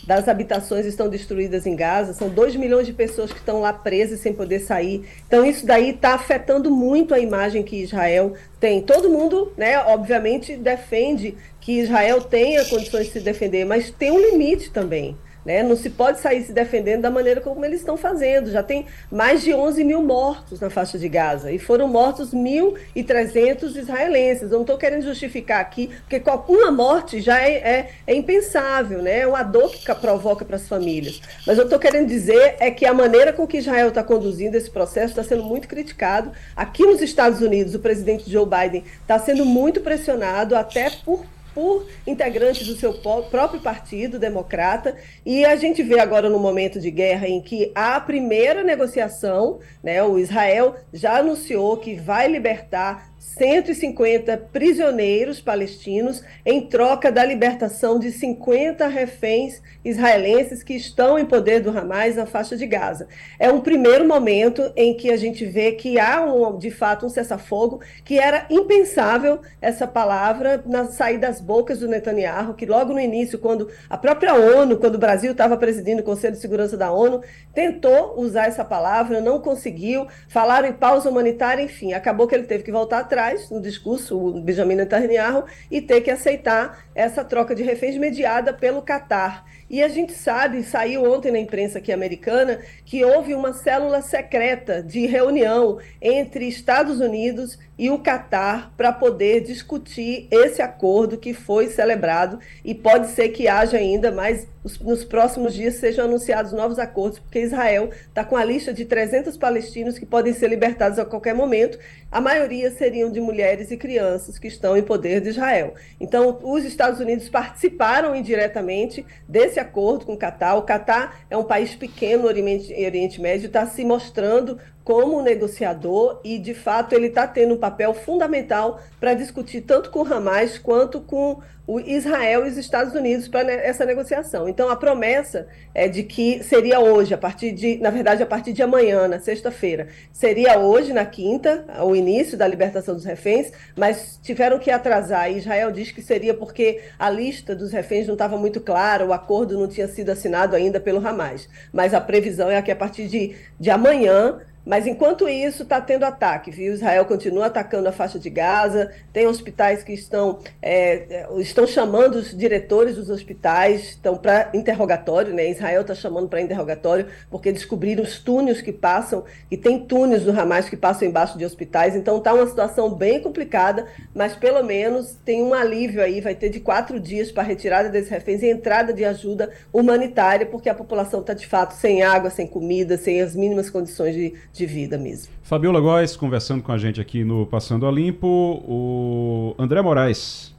das habitações estão destruídas em Gaza, são 2 milhões de pessoas que estão lá presas sem poder sair. Então, isso daí está afetando muito a imagem que Israel tem. Todo mundo, né, obviamente, defende que Israel tenha condições de se defender, mas tem um limite também. Né? Não se pode sair se defendendo da maneira como eles estão fazendo. Já tem mais de 11 mil mortos na faixa de Gaza e foram mortos 1.300 israelenses. Eu não estou querendo justificar aqui, porque uma morte já é, é, é impensável, né? é uma dor que provoca para as famílias. Mas eu estou querendo dizer é que a maneira com que Israel está conduzindo esse processo está sendo muito criticado. Aqui nos Estados Unidos, o presidente Joe Biden está sendo muito pressionado até por por integrantes do seu próprio partido democrata. E a gente vê agora no momento de guerra em que a primeira negociação, né, o Israel já anunciou que vai libertar 150 prisioneiros palestinos em troca da libertação de 50 reféns israelenses que estão em poder do Hamas na faixa de Gaza. É um primeiro momento em que a gente vê que há, um, de fato, um cessar-fogo que era impensável essa palavra na sair das bocas do Netanyahu, que logo no início, quando a própria ONU, quando o Brasil estava presidindo o Conselho de Segurança da ONU, tentou usar essa palavra, não conseguiu, falaram em pausa humanitária, enfim, acabou que ele teve que voltar atrás atrás, no discurso, o Benjamin Netanyahu, e ter que aceitar essa troca de reféns mediada pelo Catar. E a gente sabe, saiu ontem na imprensa aqui americana, que houve uma célula secreta de reunião entre Estados Unidos e o Catar para poder discutir esse acordo que foi celebrado e pode ser que haja ainda mais nos próximos dias sejam anunciados novos acordos, porque Israel está com a lista de 300 palestinos que podem ser libertados a qualquer momento. A maioria seriam de mulheres e crianças que estão em poder de Israel. Então, os Estados Unidos participaram indiretamente desse acordo com o Catar. O Catar é um país pequeno no Oriente, Médio, está se mostrando como negociador e, de fato, ele está tendo um papel fundamental para discutir tanto com o Hamas quanto com o Israel e os Estados Unidos para essa negociação. Então, a promessa é de que seria hoje, a partir de, na verdade, a partir de amanhã, na sexta-feira, seria hoje, na quinta, o início da libertação dos reféns, mas tiveram que atrasar. E Israel diz que seria porque a lista dos reféns não estava muito clara, o acordo não tinha sido assinado ainda pelo Hamas. Mas a previsão é que a partir de, de amanhã mas enquanto isso, está tendo ataque, viu? Israel continua atacando a faixa de Gaza, tem hospitais que estão, é, é estão chamando os diretores dos hospitais, estão para interrogatório, né? Israel está chamando para interrogatório, porque descobriram os túneis que passam, e tem túneis do Hamas que passam embaixo de hospitais, então está uma situação bem complicada, mas pelo menos tem um alívio aí, vai ter de quatro dias para retirada desses reféns e entrada de ajuda humanitária, porque a população está de fato sem água, sem comida, sem as mínimas condições de de vida mesmo.
Fabiola Góes conversando com a gente aqui no Passando a Limpo. O André Moraes.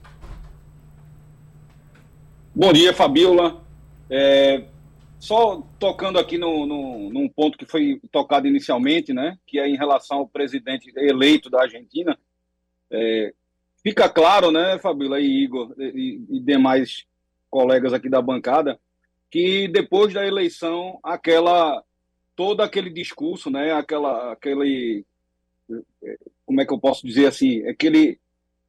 Bom dia, Fabiola. É, só tocando aqui no, no, num ponto que foi tocado inicialmente, né, que é em relação ao presidente eleito da Argentina. É, fica claro, né, Fabiola e Igor e, e demais colegas aqui da bancada, que depois da eleição, aquela todo aquele discurso, né, aquela, aquele, como é que eu posso dizer assim, aquele,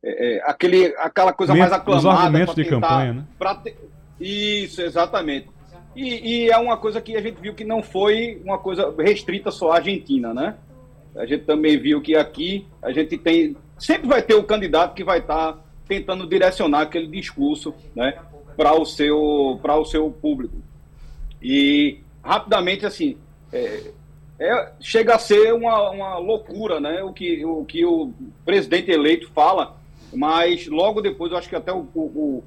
é, é aquele, aquela coisa mais aclamada.
Os argumentos de campanha, né?
Te... Isso, exatamente. E, e, é uma coisa que a gente viu que não foi uma coisa restrita só à Argentina, né? A gente também viu que aqui a gente tem, sempre vai ter o candidato que vai estar tá tentando direcionar aquele discurso, né, para o seu, para o seu público. E rapidamente assim, é, é, chega a ser uma, uma loucura, né? O que, o que o presidente eleito fala, mas logo depois, eu acho que até o, o,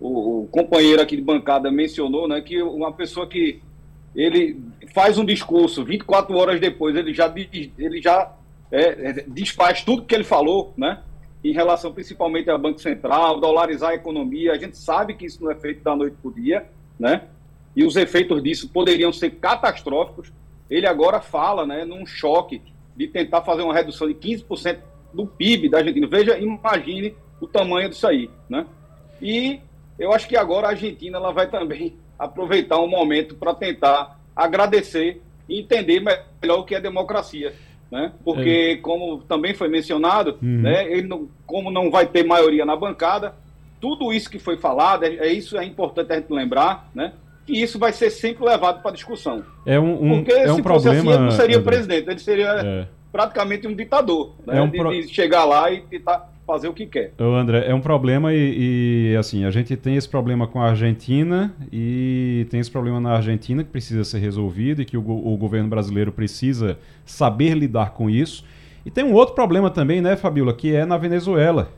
o, o companheiro aqui de bancada mencionou, né? Que uma pessoa que ele faz um discurso, 24 horas depois, ele já, ele já é, é, desfaz tudo que ele falou, né? Em relação principalmente ao Banco Central, dolarizar a economia. A gente sabe que isso não é feito da noite para o dia, né? E os efeitos disso poderiam ser catastróficos ele agora fala né, num choque de tentar fazer uma redução de 15% do PIB da Argentina. Veja, imagine o tamanho disso aí. Né? E eu acho que agora a Argentina ela vai também aproveitar um momento para tentar agradecer e entender melhor o que é democracia. Né? Porque, é. como também foi mencionado, uhum. né, ele não, como não vai ter maioria na bancada, tudo isso que foi falado, é, é isso é importante a gente lembrar, né? Que isso vai ser sempre levado para discussão.
É um, um Porque é um se problema, fosse assim, ele
não seria André. presidente, ele seria é. praticamente um ditador, né? É um pro... de, de, chegar lá e tentar fazer o que quer.
Ô André, é um problema e, e, assim, a gente tem esse problema com a Argentina e tem esse problema na Argentina que precisa ser resolvido e que o, o governo brasileiro precisa saber lidar com isso. E tem um outro problema também, né, Fabiola, que é na Venezuela.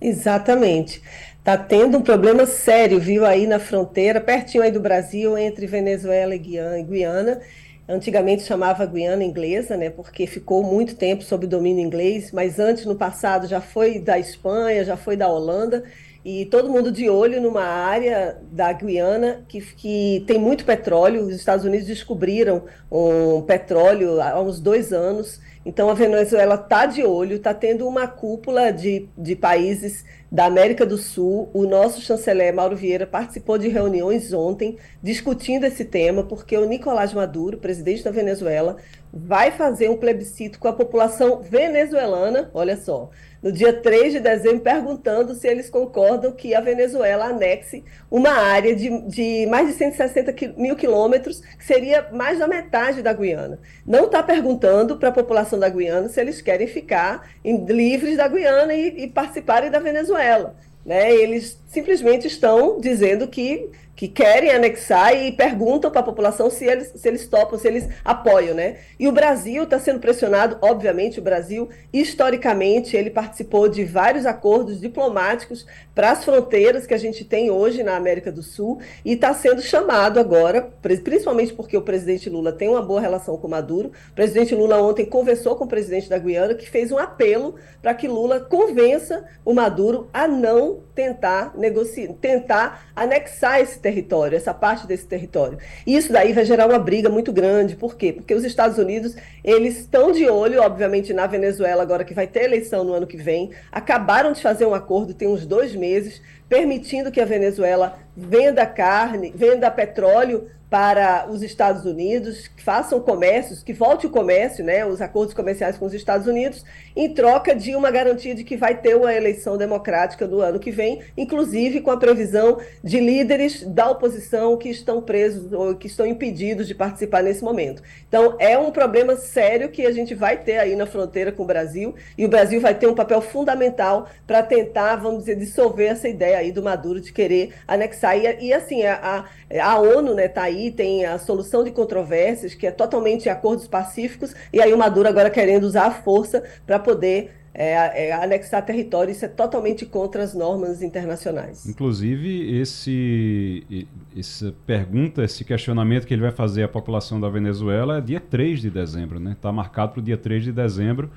Exatamente. Está tendo um problema sério, viu, aí na fronteira, pertinho aí do Brasil, entre Venezuela e Guiana. Antigamente chamava Guiana inglesa, né, porque ficou muito tempo sob domínio inglês, mas antes, no passado, já foi da Espanha, já foi da Holanda, e todo mundo de olho numa área da Guiana que, que tem muito petróleo. Os Estados Unidos descobriram um petróleo há uns dois anos, então a Venezuela está de olho, está tendo uma cúpula de, de países da América do Sul. O nosso chanceler Mauro Vieira participou de reuniões ontem discutindo esse tema, porque o Nicolás Maduro, presidente da Venezuela, vai fazer um plebiscito com a população venezuelana, olha só, no dia 3 de dezembro, perguntando se eles concordam que a Venezuela anexe uma área de, de mais de 160 mil quilômetros, que seria mais da metade da Guiana. Não está perguntando para a população da Guiana se eles querem ficar em, livres da Guiana e, e participarem da Venezuela. Né? Eles simplesmente estão dizendo que que querem anexar e perguntam para a população se eles, se eles topam, se eles apoiam, né? E o Brasil está sendo pressionado, obviamente, o Brasil, historicamente, ele participou de vários acordos diplomáticos para as fronteiras que a gente tem hoje na América do Sul e está sendo chamado agora, principalmente porque o presidente Lula tem uma boa relação com Maduro. O presidente Lula ontem conversou com o presidente da Guiana, que fez um apelo para que Lula convença o Maduro a não tentar negociar, tentar anexar esse território território, essa parte desse território. E isso daí vai gerar uma briga muito grande. Por quê? Porque os Estados Unidos, eles estão de olho, obviamente, na Venezuela, agora que vai ter eleição no ano que vem. Acabaram de fazer um acordo, tem uns dois meses, permitindo que a Venezuela venda carne, venda petróleo para os Estados Unidos, que façam comércios, que volte o comércio, né, os acordos comerciais com os Estados Unidos, em troca de uma garantia de que vai ter uma eleição democrática no ano que vem, inclusive com a previsão de líderes da oposição que estão presos ou que estão impedidos de participar nesse momento. Então, é um problema sério que a gente vai ter aí na fronteira com o Brasil, e o Brasil vai ter um papel fundamental para tentar, vamos dizer, dissolver essa ideia aí do Maduro de querer anexar. E, e assim, a, a ONU está né, aí tem a solução de controvérsias, que é totalmente acordos pacíficos, e aí o Maduro agora querendo usar a força para poder é, é, anexar território, isso é totalmente contra as normas internacionais.
Inclusive, esse, essa pergunta, esse questionamento que ele vai fazer à população da Venezuela é dia 3 de dezembro, né? Está marcado para o dia 3 de dezembro,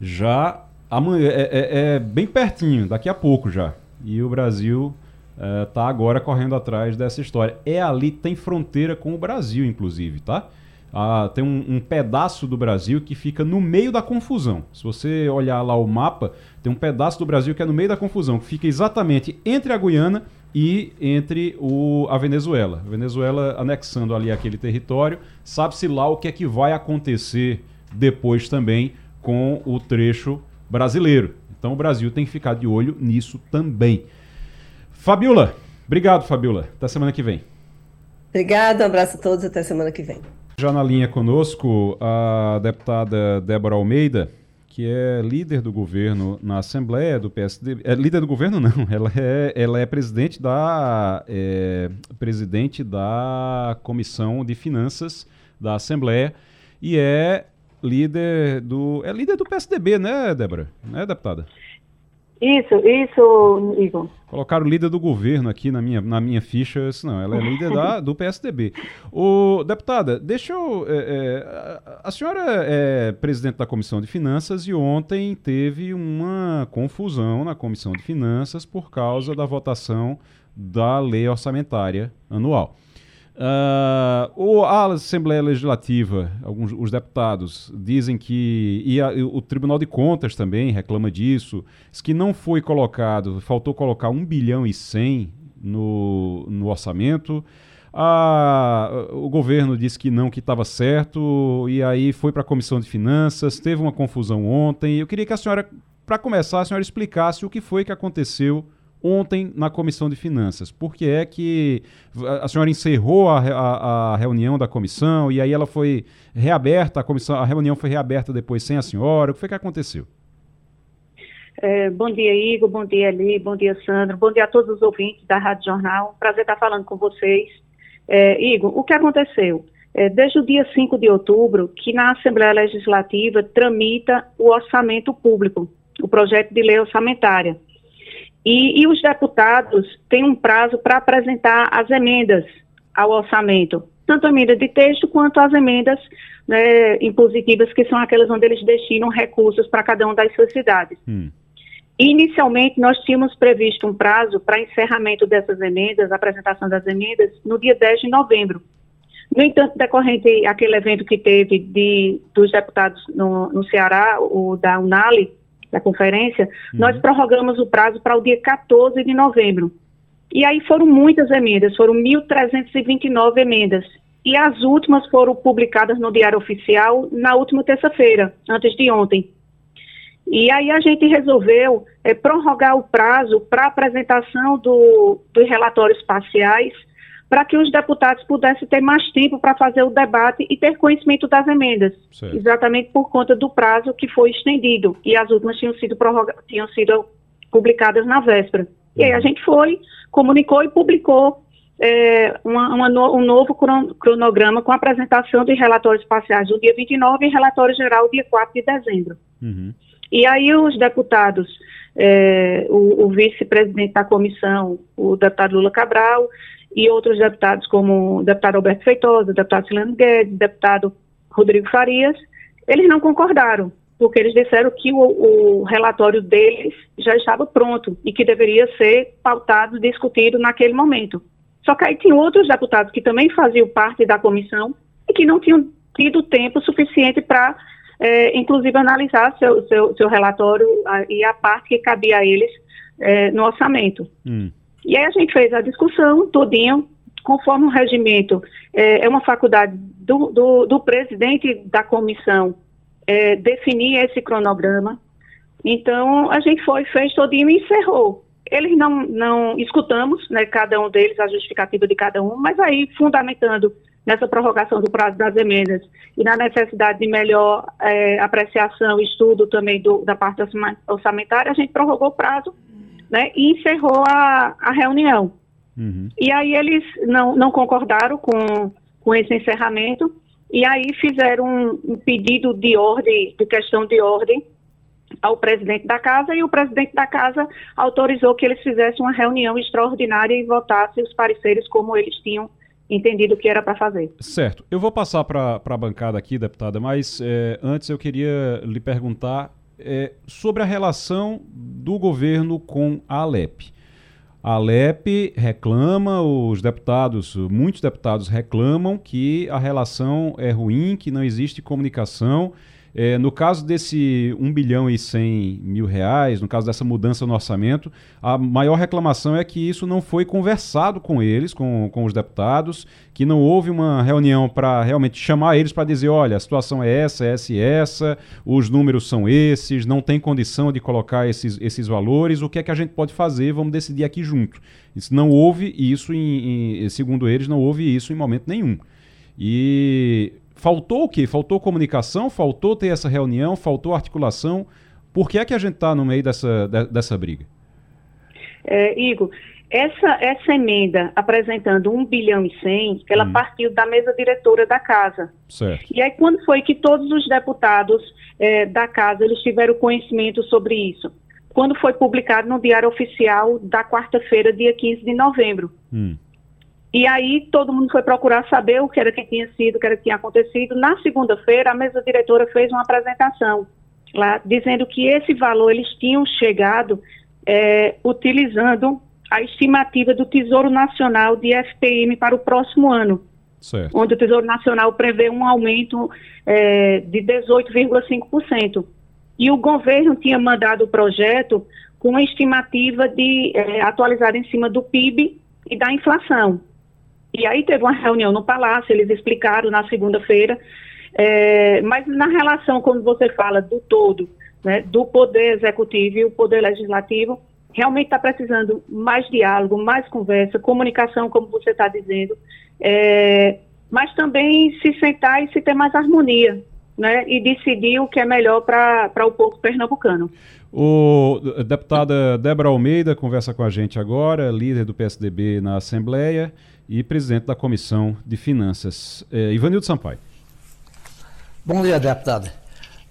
já amanhã, é, é, é bem pertinho, daqui a pouco já. E o Brasil está é, agora correndo atrás dessa história. É ali, tem fronteira com o Brasil, inclusive, tá? Ah, tem um, um, pedaço do Brasil que fica no meio da confusão. Se você olhar lá o mapa, tem um pedaço do Brasil que é no meio da confusão, que fica exatamente entre a Guiana e entre o, a Venezuela. A Venezuela anexando ali aquele território, sabe-se lá o que é que vai acontecer depois também com o trecho brasileiro. Então o Brasil tem que ficar de olho nisso também. Fabiola, obrigado, Fabiola. Até semana que vem.
Obrigada, um abraço a todos, até semana que vem.
Já na linha conosco, a deputada Débora Almeida, que é líder do governo na Assembleia do PSD. É líder do governo, não. Ela é, ela é presidente da é, presidente da Comissão de Finanças da Assembleia e é líder do. É líder do PSDB, né, Débora? Né, deputada?
Isso, isso, Igor.
Colocaram o líder do governo aqui na minha, na minha ficha, isso não, ela é líder da, do PSDB. O, deputada, deixa eu. É, é, a senhora é presidente da Comissão de Finanças e ontem teve uma confusão na Comissão de Finanças por causa da votação da lei orçamentária anual. Uh, a Assembleia Legislativa, alguns os deputados dizem que e, a, o Tribunal de Contas também reclama disso, diz que não foi colocado, faltou colocar 1 bilhão e 100 no, no orçamento. Ah, o governo disse que não, que estava certo, e aí foi para a Comissão de Finanças, teve uma confusão ontem. Eu queria que a senhora, para começar, a senhora explicasse o que foi que aconteceu ontem na Comissão de Finanças. Por que é que a senhora encerrou a, a, a, reunião da comissão e aí ela foi reaberta, a, comissão, a reunião foi reaberta depois sem a senhora? O que foi que aconteceu?
É, bom dia, Igor, bom dia, Eli, bom dia, Sandro, bom dia a todos os ouvintes da Rádio Jornal. Prazer estar falando com vocês. É, Igor, o que aconteceu? É, desde o dia 5 de outubro, que na Assembleia Legislativa tramita o orçamento público, o projeto de lei orçamentária. E, e os deputados têm um prazo para apresentar as emendas ao orçamento, tanto a emenda de texto quanto as emendas né, impositivas, que são aquelas onde eles destinam recursos para cada uma das suas cidades. Hum. Inicialmente, nós tínhamos previsto um prazo para encerramento dessas emendas, apresentação das emendas, no dia 10 de novembro. No entanto, decorrente aquele evento que teve de, dos deputados no, no Ceará, o da Unali, da conferência, uhum. nós prorrogamos o prazo para o dia 14 de novembro. E aí foram muitas emendas, foram 1.329 emendas. E as últimas foram publicadas no Diário Oficial na última terça-feira, antes de ontem. E aí a gente resolveu é, prorrogar o prazo para apresentação do, dos relatórios parciais para que os deputados pudessem ter mais tempo para fazer o debate e ter conhecimento das emendas, certo. exatamente por conta do prazo que foi estendido e as últimas tinham sido tinham sido publicadas na véspera. E aí a gente foi, comunicou e publicou é, uma, uma no, um novo cronograma com a apresentação de relatórios parciais do dia 29 e relatório geral dia 4 de dezembro. Uhum. E aí os deputados, é, o, o vice-presidente da comissão, o deputado Lula Cabral, e outros deputados como o deputado Alberto Feitosa, o deputado Silano Guedes, o deputado Rodrigo Farias, eles não concordaram, porque eles disseram que o, o, relatório deles já estava pronto e que deveria ser pautado, discutido naquele momento. Só que aí tinha outros deputados que também faziam parte da comissão e que não tinham tido tempo suficiente para, é, inclusive, analisar seu, seu, seu relatório e a parte que cabia a eles é, no orçamento. Hum. E aí a gente fez a discussão todinho, conforme o regimento, é, é uma faculdade do, do, do, presidente da comissão é, definir esse cronograma. Então, a gente foi, fez todinho e encerrou. Eles não, não escutamos, né, cada um deles, a justificativa de cada um, mas aí, fundamentando nessa prorrogação do prazo das emendas e na necessidade de melhor é, apreciação estudo também do, da parte orçamentária, a gente prorrogou o prazo né, e encerrou a, a reunião. Uhum. E aí eles não, não concordaram com, com esse encerramento e aí fizeram um, um pedido de ordem, de questão de ordem, ao presidente da casa e o presidente da casa autorizou que eles fizessem uma reunião extraordinária e votassem os pareceres como eles tinham entendido que era para fazer.
Certo. Eu vou passar para a bancada aqui, deputada, mas é, antes eu queria lhe perguntar é, sobre a relação do governo com a Alep. A Alep reclama, os deputados, muitos deputados reclamam que a relação é ruim, que não existe comunicação é, no caso desse 1 bilhão e 100 mil reais, no caso dessa mudança no orçamento, a maior reclamação é que isso não foi conversado com eles, com, com os deputados, que não houve uma reunião para realmente chamar eles para dizer: olha, a situação é essa, essa e essa, os números são esses, não tem condição de colocar esses, esses valores, o que é que a gente pode fazer? Vamos decidir aqui junto. Isso não houve isso, em, em, segundo eles, não houve isso em momento nenhum. E Faltou o quê? Faltou comunicação, faltou ter essa reunião, faltou articulação. Por que é que a gente está no meio dessa, de, dessa briga?
É, Igor, essa, essa emenda apresentando 1 bilhão e 100, ela hum. partiu da mesa diretora da casa.
Certo.
E aí quando foi que todos os deputados é, da casa eles tiveram conhecimento sobre isso? Quando foi publicado no Diário Oficial da quarta-feira, dia 15 de novembro. Hum. E aí todo mundo foi procurar saber o que era que tinha sido, o que era que tinha acontecido. Na segunda-feira, a mesa diretora fez uma apresentação lá, dizendo que esse valor eles tinham chegado é, utilizando a estimativa do Tesouro Nacional de FPM para o próximo ano. Certo. Onde o Tesouro Nacional prevê um aumento é, de 18,5%. E o governo tinha mandado o projeto com uma estimativa de é, atualizar em cima do PIB e da inflação. E aí teve uma reunião no Palácio, eles explicaram na segunda-feira, é, mas na relação, como você fala, do todo, né, do poder executivo e o poder legislativo, realmente está precisando mais diálogo, mais conversa, comunicação, como você está dizendo, é, mas também se sentar e se ter mais harmonia, né, e decidir o que é melhor para o povo pernambucano.
O deputada Débora Almeida conversa com a gente agora, líder do PSDB na Assembleia e presidente da Comissão de Finanças. É, Ivanildo Sampaio.
Bom dia, deputada.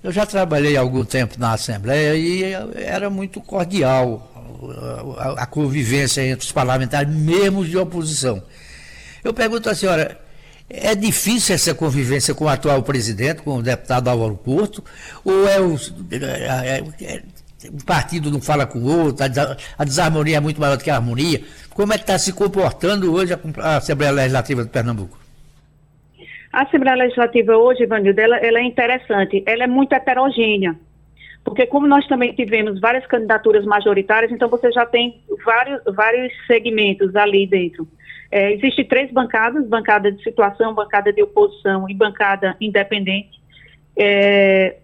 Eu já trabalhei algum tempo na Assembleia e era muito cordial a convivência entre os parlamentares, mesmo de oposição. Eu pergunto à senhora, é difícil essa convivência com o atual presidente, com o deputado Álvaro Porto, ou é o, é, é, um partido não fala com o outro, a desarmonia é muito maior do que a harmonia. Como é que está se comportando hoje a, Assembleia Legislativa de Pernambuco?
A Assembleia Legislativa hoje, Ivanildo, ela, ela é interessante, ela é muito heterogênea. Porque como nós também tivemos várias candidaturas majoritárias, então você já tem vários, vários segmentos ali dentro. É, Existem três bancadas, bancada de situação, bancada de oposição e bancada independente. É,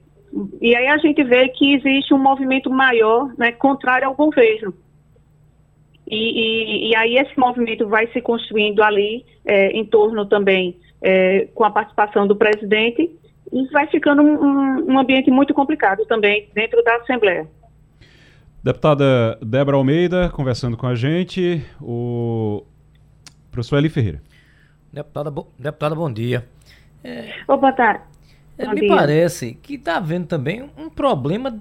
e aí a gente vê que existe um movimento maior, né, contrário ao governo. E, e, e aí esse movimento vai se construindo ali, é, em torno também, é, com a participação do presidente, e vai ficando um, um, ambiente muito complicado também dentro da Assembleia.
Deputada Débora Almeida conversando com a gente, o professor Eli Ferreira.
Deputada, bo... Deputada bom dia.
É, Ô, boa tarde.
É, me parece que está havendo também um problema,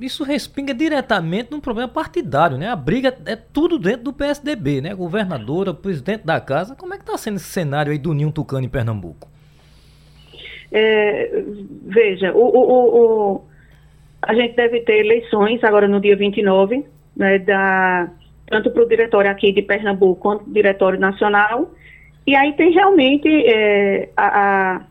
isso respinga diretamente num problema partidário, né? A briga é tudo dentro do PSDB, né? Governadora, presidente da casa. Como é que está sendo esse cenário aí do Ninho Tucano em Pernambuco?
É, veja, o, o, o, a gente deve ter eleições agora no dia 29, né, da, tanto para o diretório aqui de Pernambuco quanto para o diretório nacional. E aí tem realmente é, a, a,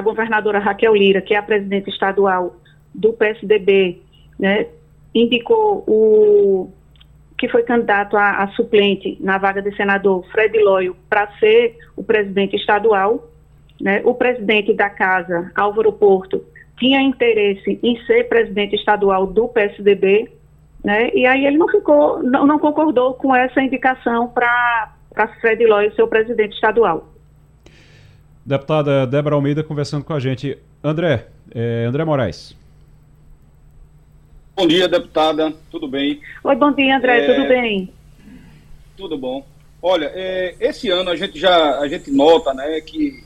governadora Raquel Lira, que é a presidente estadual do PSDB, né, indicou o que foi candidato a, a suplente na vaga de senador, Fred Loyo, para ser o presidente estadual. Né? O presidente da casa, Álvaro Porto, tinha interesse em ser presidente estadual do PSDB, né? e aí ele não ficou, não, não concordou com essa indicação para Fred Loy ser o presidente estadual.
Deputada Débora Almeida conversando com a gente. André, é, André Moraes.
Bom dia, deputada. Tudo bem?
Oi, bom dia, André. É, tudo bem?
Tudo bom. Olha, é, esse ano a gente já a gente nota, né, que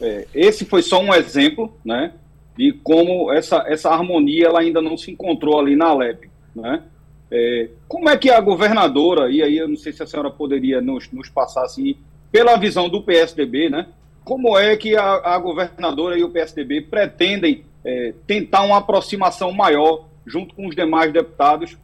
é, esse foi só um exemplo, né, de como essa essa harmonia ela ainda não se encontrou ali na Alep, né? É, como é que a governadora, e aí eu não sei se a senhora poderia nos, nos passar assim, pela visão do PSDB, né? Como é que a, a governadora e o PSDB pretendem é, tentar uma aproximação maior junto com os demais deputados?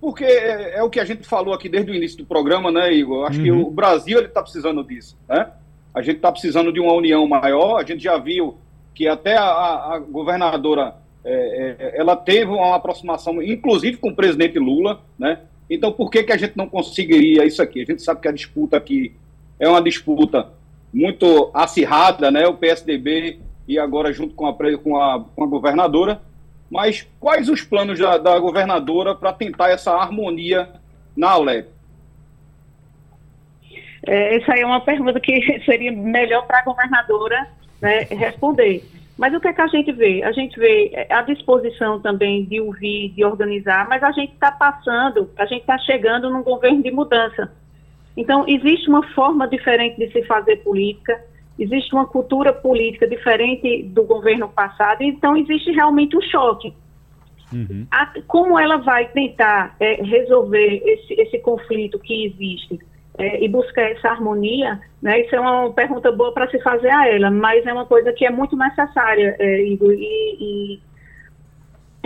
Porque é, é, o que a gente falou aqui desde o início do programa, né, Igor? Acho uhum. que o Brasil está precisando disso, né? A gente está precisando de uma união maior. A gente já viu que até a, a governadora é, é, ela teve uma aproximação, inclusive com o presidente Lula, né? Então, por que, que a gente não conseguiria isso aqui? A gente sabe que a disputa aqui é uma disputa muito acirrada, né? O PSDB e agora junto com a, com a, com a governadora. Mas quais os planos da, da governadora para tentar essa harmonia na Alep?
É, essa aí é uma pergunta que seria melhor para a governadora né, responder. Mas o que é que a gente vê? A gente vê é, a disposição também de ouvir, de organizar, mas a gente está passando, a gente está chegando num governo de mudança. Então, existe uma forma diferente de se fazer política, existe uma cultura política diferente do governo passado, então existe realmente um choque. Uhum. A, como ela vai tentar é, resolver esse, esse conflito que existe? é, e buscar essa harmonia, né, isso é uma pergunta boa para se fazer a ela, mas é uma coisa que é muito necessária, é, Igor. E, e,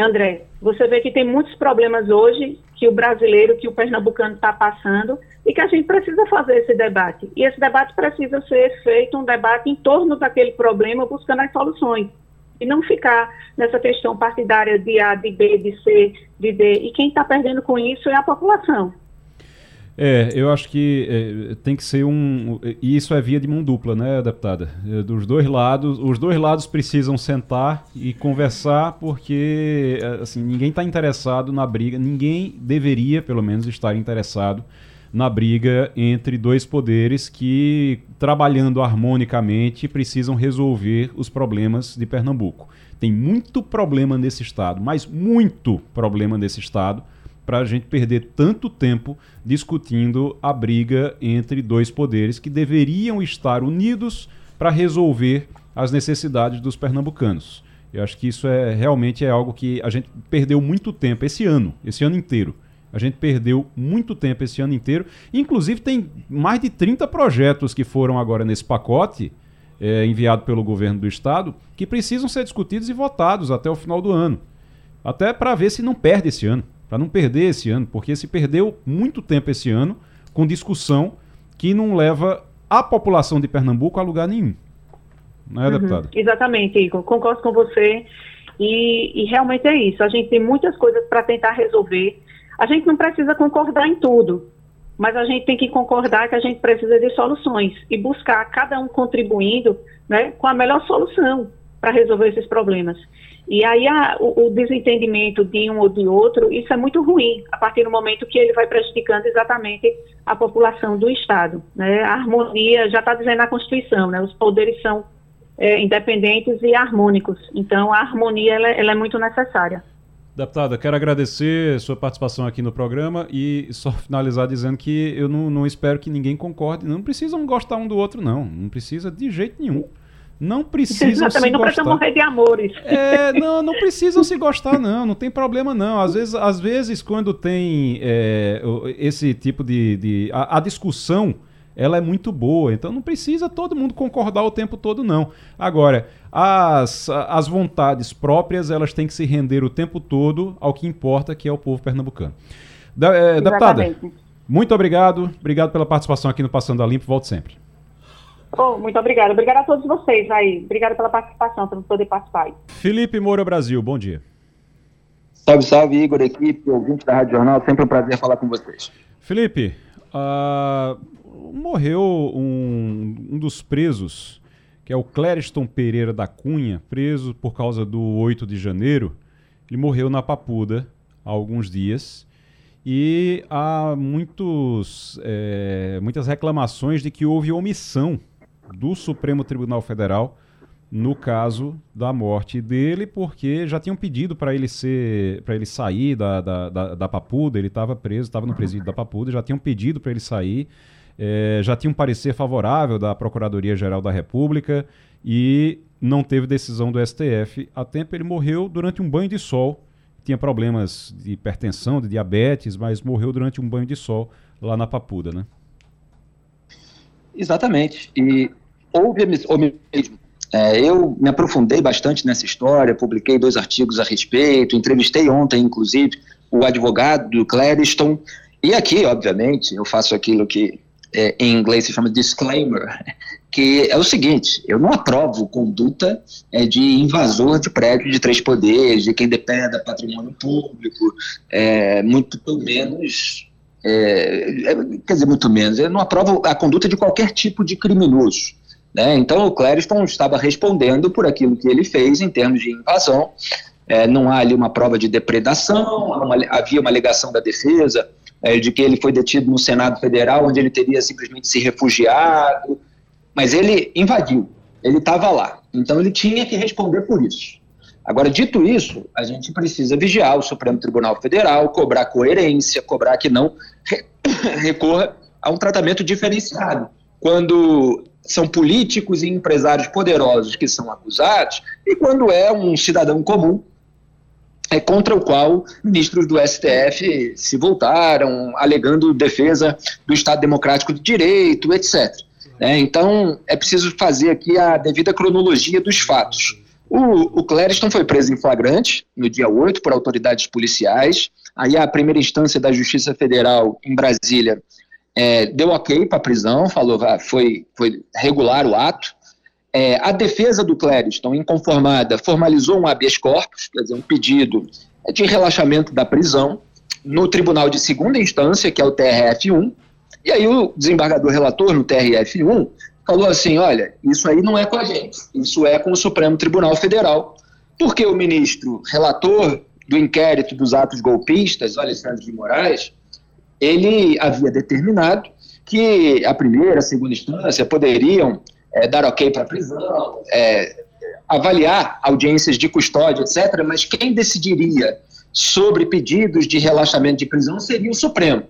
André, você vê que tem muitos problemas hoje que o brasileiro, que o pernambucano está passando e que a gente precisa fazer esse debate. E esse debate precisa ser feito um debate em torno daquele problema, buscando as soluções. E não ficar nessa questão partidária de A, de B, de C, de D. E quem está perdendo com isso é a população.
É, eu acho que é, tem que ser um. E isso é via de mão dupla, né, deputada? É, dos dois lados, os dois lados precisam sentar e conversar, porque é, assim, ninguém está interessado na briga, ninguém deveria, pelo menos, estar interessado na briga entre dois poderes que, trabalhando harmonicamente, precisam resolver os problemas de Pernambuco. Tem muito problema nesse estado, mas muito problema nesse estado para a gente perder tanto tempo discutindo a briga entre dois poderes que deveriam estar unidos para resolver as necessidades dos pernambucanos. Eu acho que isso é realmente é algo que a gente perdeu muito tempo esse ano, esse ano inteiro. A gente perdeu muito tempo esse ano inteiro. Inclusive, tem mais de 30 projetos que foram agora nesse pacote é, enviado pelo governo do estado que precisam ser discutidos e votados até o final do ano. Até para ver se não perde esse ano para não perder esse ano, porque se perdeu muito tempo esse ano com discussão que não leva a população de Pernambuco a lugar nenhum. Não é, uhum, deputada?
Exatamente, Igor. Concordo com você. E, e realmente é isso. A gente tem muitas coisas para tentar resolver. A gente não precisa concordar em tudo, mas a gente tem que concordar que a gente precisa de soluções e buscar cada um contribuindo né, com a melhor solução para resolver esses problemas. E aí a, o, o, desentendimento de um ou de outro, isso é muito ruim, a partir do momento que ele vai prejudicando exatamente a população do Estado. Né? A harmonia, já está dizendo na Constituição, né? os poderes são é, independentes e harmônicos. Então, a harmonia ela, ela é muito necessária.
Deputada, quero agradecer sua participação aqui no programa e só finalizar dizendo que eu não, não espero que ninguém concorde. Não precisam gostar um do outro, não. Não precisa de jeito nenhum. Não precisam
Também
se
não precisa
gostar.
morrer de amores.
É, não, não precisam se gostar, não. Não tem problema, não. Às vezes, às vezes quando tem é, esse tipo de. de a, a discussão, ela é muito boa. Então não precisa todo mundo concordar o tempo todo, não. Agora, as, as vontades próprias, elas têm que se render o tempo todo ao que importa, que é o povo pernambucano. Da, é, deputada, muito obrigado. Obrigado pela participação aqui no Passando a Limpo. Volte sempre.
Oh, muito obrigada. Obrigada a todos vocês aí. Obrigada pela participação, por poder participar. aí.
Felipe Moura Brasil, bom dia.
Salve, salve, Igor, equipe, ouvinte da Rádio Jornal, sempre um prazer falar com vocês.
Felipe, ah, morreu um, um dos presos, que é o Clériston Pereira da Cunha, preso por causa do 8 de janeiro. Ele morreu na Papuda há alguns dias. E há muitos, eh, muitas reclamações de que houve omissão do Supremo Tribunal Federal no caso da morte dele, porque já tinham pedido para ele ser, para ele sair da, da, da, da Papuda, ele estava preso, estava no presídio da Papuda, já tinham pedido para ele sair, eh, já tinha um parecer favorável da Procuradoria-Geral da República e não teve decisão do STF a tempo. Ele morreu durante um banho de sol, tinha problemas de hipertensão, de diabetes, mas morreu durante um banho de sol lá na Papuda, né?
Exatamente. E houve omismo. É, eu me aprofundei bastante nessa história, publiquei dois artigos a respeito, entrevistei ontem, inclusive, o advogado do Clériston. E aqui, obviamente, eu faço aquilo que é, em inglês se chama disclaimer, que é o seguinte: eu não aprovo conduta é, de invasor de prédio de três poderes, de quem dependa patrimônio público, é, muito menos é, é, quer dizer, muito menos, eu não aprovo a conduta de qualquer tipo de criminoso. Né? Então, o Clériston estava respondendo por aquilo que ele fez em termos de invasão. É, não há ali uma prova de depredação, uma- havia uma alegação da defesa é, de que ele foi detido no Senado Federal, onde ele teria simplesmente se refugiado, mas ele invadiu, ele estava lá, então ele tinha que responder por isso. Agora, dito isso, a gente precisa vigiar o Supremo Tribunal Federal, cobrar coerência, cobrar que não re- recorra a um tratamento diferenciado. Quando são políticos e empresários poderosos que são acusados, e quando é um cidadão comum é, contra o qual ministros do STF se voltaram, alegando defesa do Estado Democrático de Direito, etc. né? então, é preciso fazer aqui a devida cronologia dos fatos. O, o Clériston foi preso em flagrante no dia 8 por autoridades policiais. Aí a primeira instância da Justiça Federal em Brasília é, deu ok para a prisão, falou que foi, foi regular o ato. É, a defesa do Clériston, inconformada, formalizou um habeas corpus, quer dizer, um pedido de relaxamento da prisão, no Tribunal de Segunda Instância, que é o TRF1. E aí o desembargador relator no TRF1 falou assim: olha, isso aí não é com a gente, isso é com o Supremo Tribunal Federal, porque o ministro relator do inquérito dos atos golpistas, Alessandro de Moraes, ele havia determinado que a primeira, a segunda instância poderiam é, dar ok para a prisão, é, avaliar audiências de custódia, etc., mas quem decidiria sobre pedidos de relaxamento de prisão seria o Supremo.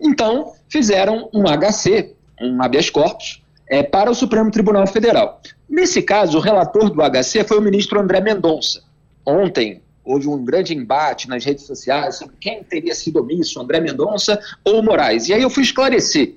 Então, fizeram um HC, um habeas corpus, é, para o Supremo Tribunal Federal. Nesse caso, o relator do HC foi o ministro André Mendonça. Ontem houve um grande embate nas redes sociais sobre quem teria sido omisso, André Mendonça ou Moraes. E aí eu fui esclarecer.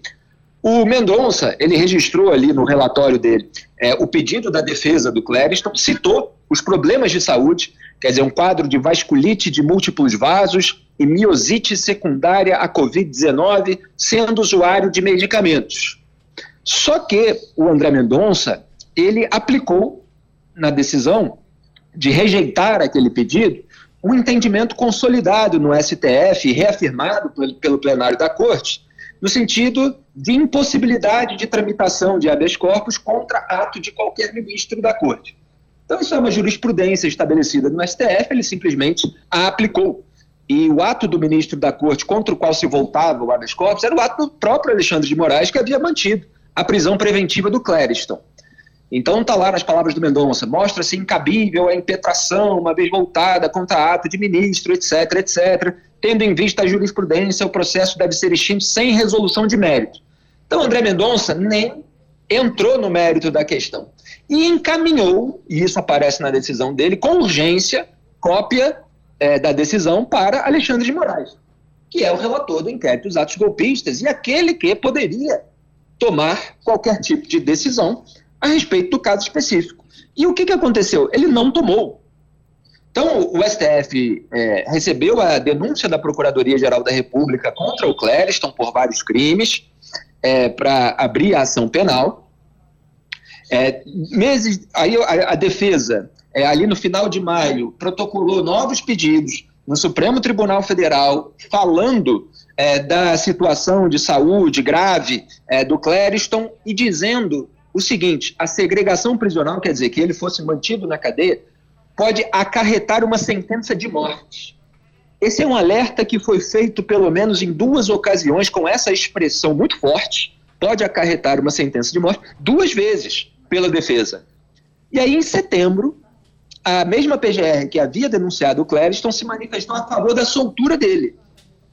O Mendonça, ele registrou ali no relatório dele é, o pedido da defesa do Clériston, citou os problemas de saúde, quer dizer, um quadro de vasculite de múltiplos vasos e miosite secundária à Covid-19, sendo usuário de medicamentos. Só que o André Mendonça, ele aplicou na decisão de rejeitar aquele pedido um entendimento consolidado no STF, reafirmado pelo plenário da Corte, no sentido de impossibilidade de tramitação de habeas corpus contra ato de qualquer ministro da Corte. Então, isso é uma jurisprudência estabelecida no STF, ele simplesmente a aplicou. E o ato do ministro da Corte contra o qual se voltava o habeas corpus era o ato do próprio Alexandre de Moraes, que havia mantido a prisão preventiva do Clériston. Então está lá nas palavras do Mendonça, mostra-se incabível a impetração, uma vez voltada contra ato de ministro, etc, etc. Tendo em vista a jurisprudência, o processo deve ser extinto sem resolução de mérito. Então André Mendonça nem entrou no mérito da questão e encaminhou, e isso aparece na decisão dele, com urgência, cópia é, da decisão para Alexandre de Moraes, que é o relator do inquérito dos atos golpistas e aquele que poderia tomar qualquer tipo de decisão a respeito do caso específico. E o que, que aconteceu? Ele não tomou. Então, o STF é, recebeu a denúncia da Procuradoria-Geral da República contra o Clériston por vários crimes, é, para abrir a ação penal. É, meses, aí a, a defesa, é, ali no final de maio, protocolou novos pedidos no Supremo Tribunal Federal, falando é, da situação de saúde grave é, do Clériston e dizendo o seguinte: a segregação prisional, quer dizer, que ele fosse mantido na cadeia, pode acarretar uma sentença de morte. Esse é um alerta que foi feito pelo menos em duas ocasiões com essa expressão muito forte, pode acarretar uma sentença de morte, duas vezes pela defesa. E aí, em setembro, a mesma PGR que havia denunciado o Clériston se manifestou a favor da soltura dele,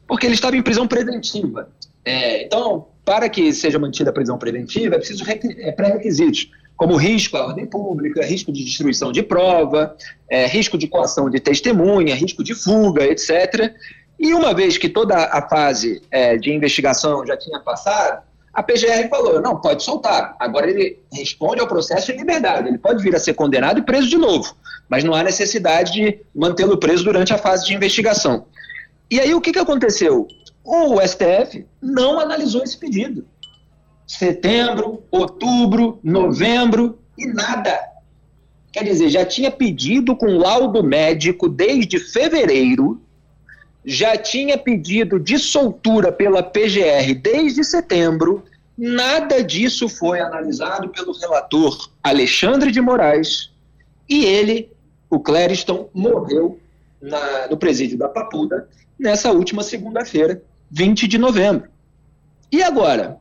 porque ele estava em prisão preventiva. É, então, para que seja mantida a prisão preventiva, é preciso é, pré-requisitos, como risco à ordem pública, risco de destruição de prova, é, risco de coação de testemunha, risco de fuga, etc. E uma vez que toda a fase é, de investigação já tinha passado, a PGR falou: não, pode soltar. Agora ele responde ao processo em liberdade. Ele pode vir a ser condenado e preso de novo, mas não há necessidade de mantê-lo preso durante a fase de investigação. E aí o que, que aconteceu? O STF não analisou esse pedido. Setembro, outubro, novembro e nada. Quer dizer, já tinha pedido com laudo médico desde fevereiro, já tinha pedido de soltura pela PGR desde setembro, nada disso foi analisado pelo relator Alexandre de Moraes e ele, o Clériston, morreu na, no presídio da Papuda nessa última segunda-feira, 20 de novembro. E agora?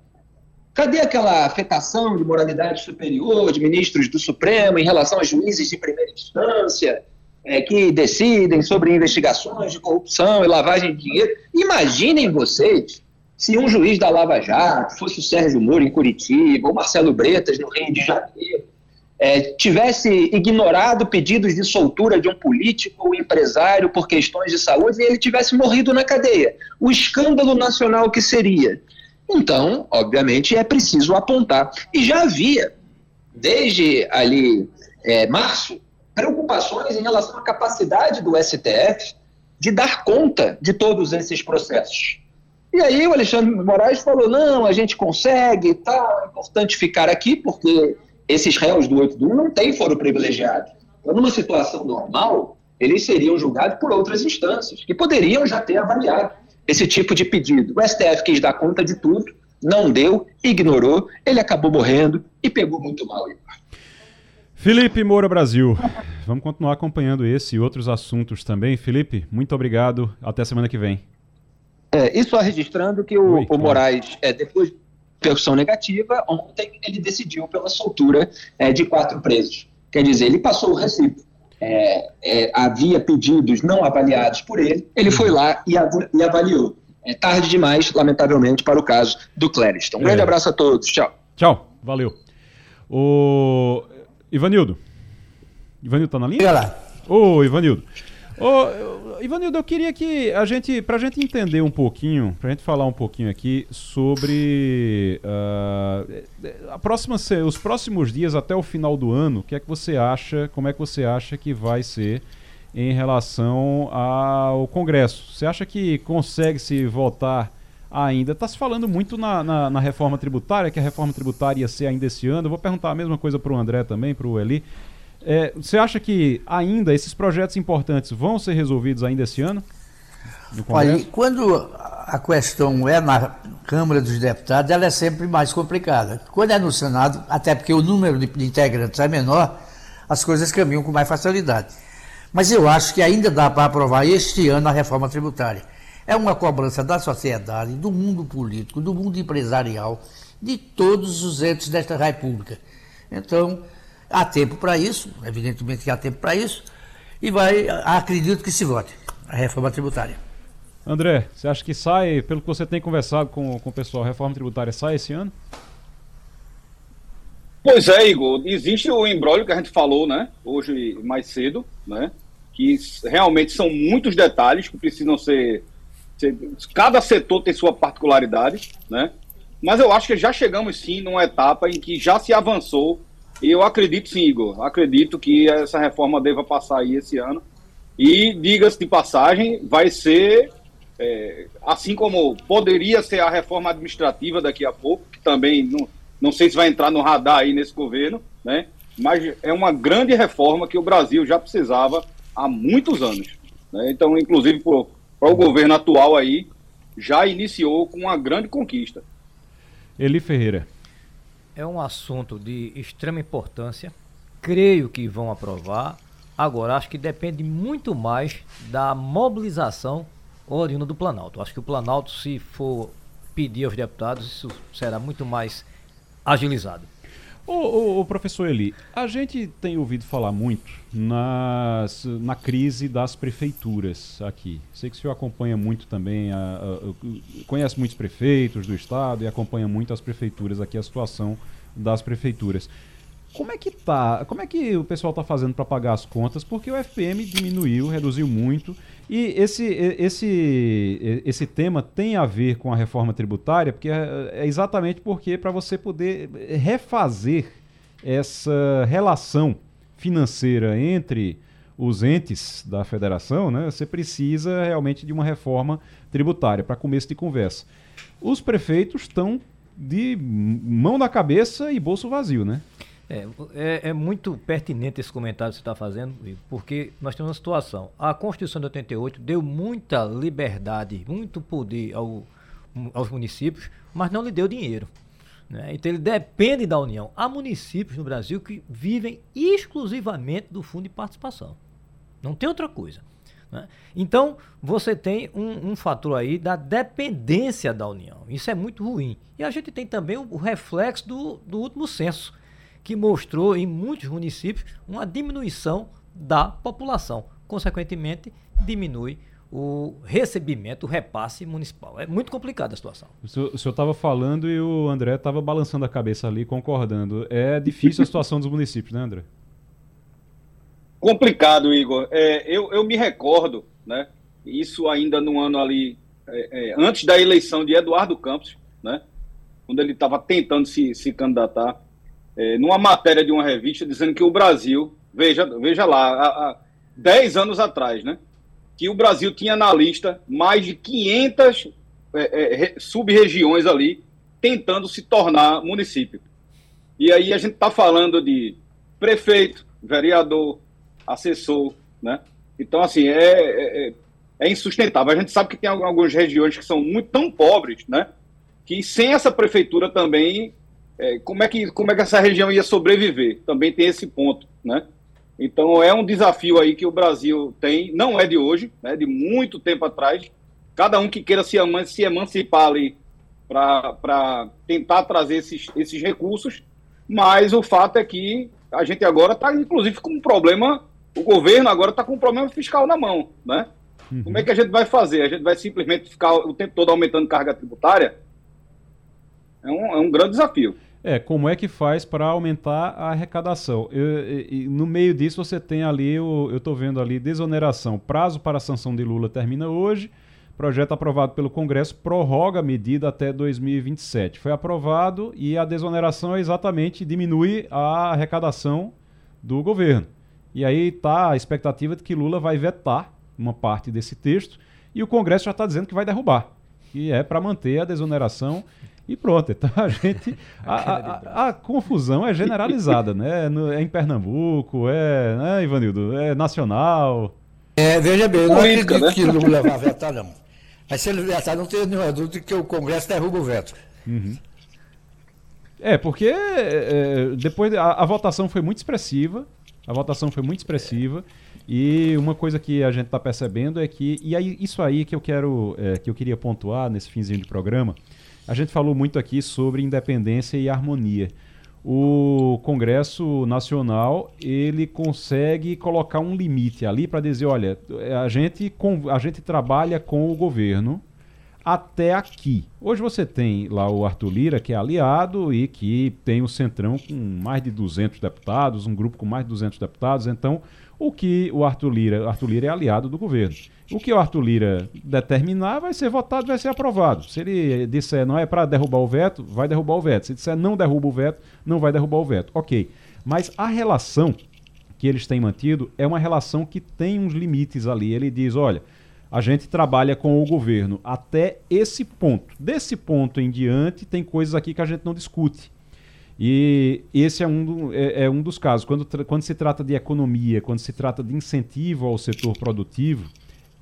Cadê aquela afetação de moralidade superior de ministros do Supremo em relação a juízes de primeira instância é, que decidem sobre investigações de corrupção e lavagem de dinheiro? Imaginem vocês se um juiz da Lava Jato fosse o Sérgio Moro em Curitiba ou Marcelo Bretas no Rio de Janeiro é, tivesse ignorado pedidos de soltura de um político ou empresário por questões de saúde e ele tivesse morrido na cadeia. O escândalo nacional que seria. Então, obviamente, é preciso apontar. E já havia, desde ali é, março, preocupações em relação à capacidade do STF de dar conta de todos esses processos. E aí o Alexandre Moraes falou: não, a gente consegue, tá, é importante ficar aqui, porque esses réus do 8 do 1 não têm foro privilegiado. Então, numa situação normal, eles seriam julgados por outras instâncias, que poderiam já ter avaliado esse tipo de pedido. O STF quis dar conta de tudo, não deu, ignorou, ele acabou morrendo e pegou muito mal.
Felipe Moura Brasil, vamos continuar acompanhando esse e outros assuntos também. Felipe, muito obrigado, até semana que vem.
É, e só registrando que o, Oi, o Moraes, é, depois repercussão negativa, ontem ele decidiu pela soltura é, de quatro presos. Quer dizer, ele passou o recibo. É, é, havia pedidos não avaliados por ele, ele foi lá e, av e avaliou. É tarde demais, lamentavelmente, para o caso do Clériston. Um grande é. abraço a todos. Tchau.
Tchau. Valeu. O Ivanildo. Ivanildo tá na linha? Olha lá. Ô, Ivanildo. Ô, Ivanildo, eu queria que a gente, pra gente entender um pouquinho, pra gente falar um pouquinho aqui sobre uh, a próxima, os próximos dias até o final do ano, o que é que você acha, como é que você acha que vai ser em relação ao Congresso? Você acha que consegue se votar ainda? Está se falando muito na, na, na, reforma tributária, que a reforma tributária ia ser ainda esse ano. Eu vou perguntar a mesma coisa para o André também, para o Eli. É, você acha que ainda esses projetos importantes vão ser resolvidos ainda esse ano?
Olha, quando a questão é na Câmara dos Deputados, ela é sempre mais complicada. Quando é no Senado, até porque o número de, integrantes é menor, as coisas caminham com mais facilidade. Mas eu acho que ainda dá para aprovar este ano a reforma tributária. É uma cobrança da sociedade, do mundo político, do mundo empresarial, de todos os entes desta República. Então, Há tempo para isso, evidentemente que há tempo para isso, e vai, acredito que se vote a reforma tributária.
André, você acha que sai, pelo que você tem conversado com, com o pessoal, a reforma tributária sai esse ano?
Pois é, Igor. Existe o embrólio que a gente falou, né? Hoje mais cedo, né? Que realmente são muitos detalhes que precisam ser, ser. Cada setor tem sua particularidade, né? Mas eu acho que já chegamos sim numa etapa em que já se avançou. Eu acredito sim, Igor. Acredito que essa reforma deva passar aí esse ano. E, diga-se de passagem, vai ser é, assim como poderia ser a reforma administrativa daqui a pouco, que também não, não sei se vai entrar no radar aí nesse governo, né? Mas é uma grande reforma que o Brasil já precisava há muitos anos. Né? Então, inclusive, para o governo atual aí, já iniciou com uma grande conquista.
Eli Ferreira.
É um assunto de extrema importância. Creio que vão aprovar. Agora, acho que depende muito mais da mobilização oriunda do Planalto. Acho que o Planalto, se for pedir aos deputados, isso será muito mais agilizado.
Ô, ô, ô, professor Eli, a gente tem ouvido falar muito nas, na crise das prefeituras aqui. Sei que o senhor acompanha muito também, a, a, conhece muitos prefeitos do estado e acompanha muito as prefeituras aqui, a situação das prefeituras. Como é que tá? Como é que o pessoal está fazendo para pagar as contas? Porque o FPM diminuiu, reduziu muito. E esse, esse, esse tema tem a ver com a reforma tributária, porque é, é exatamente porque para você poder refazer essa relação financeira entre os entes da federação, né, você precisa realmente de uma reforma tributária para começo de conversa. Os prefeitos estão de mão na cabeça e bolso vazio, né?
É, é, é, muito pertinente esse comentário que você está fazendo, porque nós temos uma situação. A Constituição de 88 deu muita liberdade, muito poder ao, aos municípios, mas não lhe deu dinheiro. Né? Então ele depende da União. Há municípios no Brasil que vivem exclusivamente do fundo de participação. Não tem outra coisa. Né? Então você tem um, um fator aí da dependência da União. Isso é muito ruim. E a gente tem também o, o reflexo do, do último censo que mostrou em muitos municípios uma diminuição da população. Consequentemente, diminui o recebimento, o repasse municipal. É muito complicada a situação.
O senhor estava falando e o André estava balançando a cabeça ali, concordando. É difícil a situação dos municípios, né, André?
Complicado, Igor. É, eu, eu me recordo, né? Isso ainda no ano ali, é, é, antes da eleição de Eduardo Campos, né? Quando ele estava tentando se, se candidatar é, numa matéria de uma revista dizendo que o Brasil, veja, veja lá, há, há 10 anos atrás, né? Que o Brasil tinha na lista mais de 500 é, é, sub-regiões ali tentando se tornar município. E aí a gente está falando de prefeito, vereador, assessor, né? Então, assim, é, é, é, é insustentável. A gente sabe que tem algumas regiões que são muito tão pobres, né? Que sem essa prefeitura também é, como, é que, como é que essa região ia sobreviver? Também tem esse ponto, né? Então é um desafio aí que o Brasil tem, não é de hoje, né, de muito tempo atrás. Cada um que queira se, se emancipar ali para tentar trazer esses, esses recursos, mas o fato é que a gente agora está, inclusive, com um problema, o governo agora está com um problema fiscal na mão, né? Uhum. Como é que a gente vai fazer? A gente vai simplesmente ficar o tempo todo aumentando carga tributária? É um, é um grande desafio.
É, como é que faz para aumentar a arrecadação? Eu, no meio disso você tem ali, eu estou vendo ali, desoneração. Prazo para a sanção de Lula termina hoje. Projeto aprovado pelo Congresso prorroga a medida até 2027. Foi aprovado e a desoneração é exatamente diminui a arrecadação do governo. E aí está a expectativa de que Lula vai vetar uma parte desse texto e o Congresso já está dizendo que vai derrubar, que é para manter a desoneração e pronto, então a gente. A, a, a, confusão é generalizada, né? No, é em Pernambuco, é, né, Ivanildo? É nacional.
É, veja bem, eu não acredito né? que Lula vai vetar, não. Mas se ele vetar, não tenho nenhuma dúvida que o Congresso derruba o veto.
Uhum. É, porque é, é depois a, a, votação foi muito expressiva. A votação foi muito expressiva. E uma coisa que a gente está percebendo é que. E aí, isso aí que eu quero. É, que eu queria pontuar nesse finzinho de programa a gente falou muito aqui sobre independência e harmonia. o Congresso Nacional ele consegue colocar um limite ali para dizer, olha, a gente, a gente trabalha com o governo até aqui. Hoje você tem lá o Arthur Lira, que é aliado e que tem o Centrão com mais de 200 deputados, um grupo com mais de 200 deputados. Então, o que o Arthur Lira, Arthur Lira é aliado do governo. O que o Arthur Lira determinar vai ser votado, vai ser aprovado. Se ele disser não é para derrubar o veto, vai derrubar o veto. Se disser não derruba o veto, não vai derrubar o veto. Ok. Mas a relação que eles têm mantido é uma relação que tem uns limites ali. Ele diz, olha, a gente trabalha com o governo até esse ponto. Desse ponto em diante, tem coisas aqui que a gente não discute. E esse é um, do, é, é um dos casos. Quando, quando se trata de economia, quando se trata de incentivo ao setor produtivo,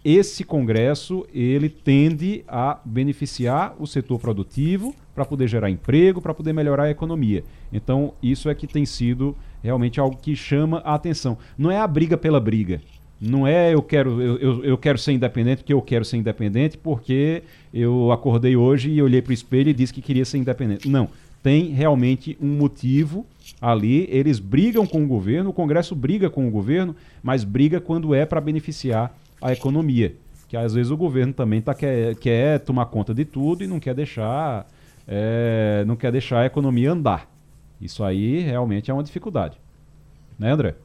esse Congresso ele tende a beneficiar o setor produtivo para poder gerar emprego, para poder melhorar a economia. Então, isso é que tem sido realmente algo que chama a atenção. Não é a briga pela briga. Não é eu quero, eu, eu, eu, quero ser independente porque eu quero ser independente porque eu acordei hoje e olhei para o espelho e disse que queria ser independente. Não. Tem realmente um motivo ali. Eles brigam com o governo, o Congresso briga com o governo, mas briga quando é para beneficiar a economia. Que às vezes o governo também tá, quer, quer tomar conta de tudo e não quer deixar, é, não quer deixar a economia andar. Isso aí realmente é uma dificuldade. Né, André?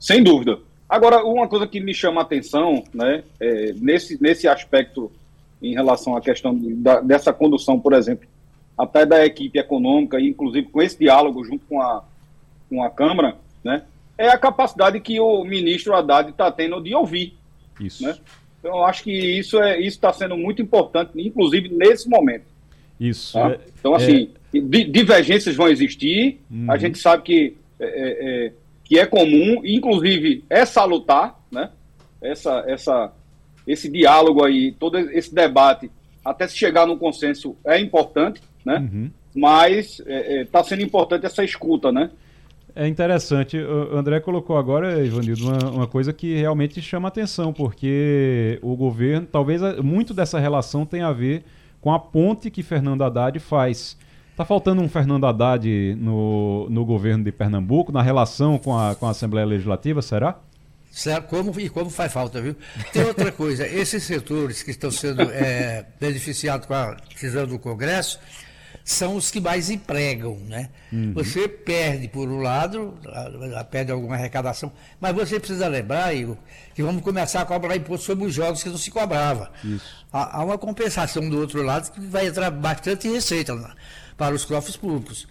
Sem dúvida. Agora, uma coisa que me chama a atenção, né, é, nesse, nesse aspecto em relação à questão da, dessa condução, por exemplo, até da equipe econômica, inclusive com esse diálogo junto com a, com a Câmara, né, é a capacidade que o ministro Haddad está tendo de ouvir. Isso. Né? Então, eu acho que isso é isso está sendo muito importante, inclusive nesse momento.
Isso.
Tá? É, então, assim, é... divergências vão existir. Uhum. A gente sabe que é, é, é que é comum, inclusive é salutar, né? Essa, essa, esse diálogo aí, todo esse debate, até se chegar num consenso é importante, né? Uhum. Mas está sendo importante essa escuta, né?
É interessante. O André colocou agora, Ivanildo, uma, uma coisa que realmente chama atenção, porque o governo, talvez muito dessa relação tenha a ver com a ponte que Fernando Haddad faz Tá faltando um Fernando Haddad no, no governo de Pernambuco, na relação com a, com a Assembleia Legislativa, será?
Como, e como faz falta, viu? Tem outra coisa, esses setores que estão sendo é, beneficiados com a decisão do Congresso são os que mais empregam, né? Uhum. Você perde, por um lado, perde alguma arrecadação, mas você precisa lembrar, Igor, que vamos começar a cobrar imposto sobre os jogos que não se cobrava. Isso. Há, há uma compensação do outro lado que vai entrar bastante receita para os cofres públicos.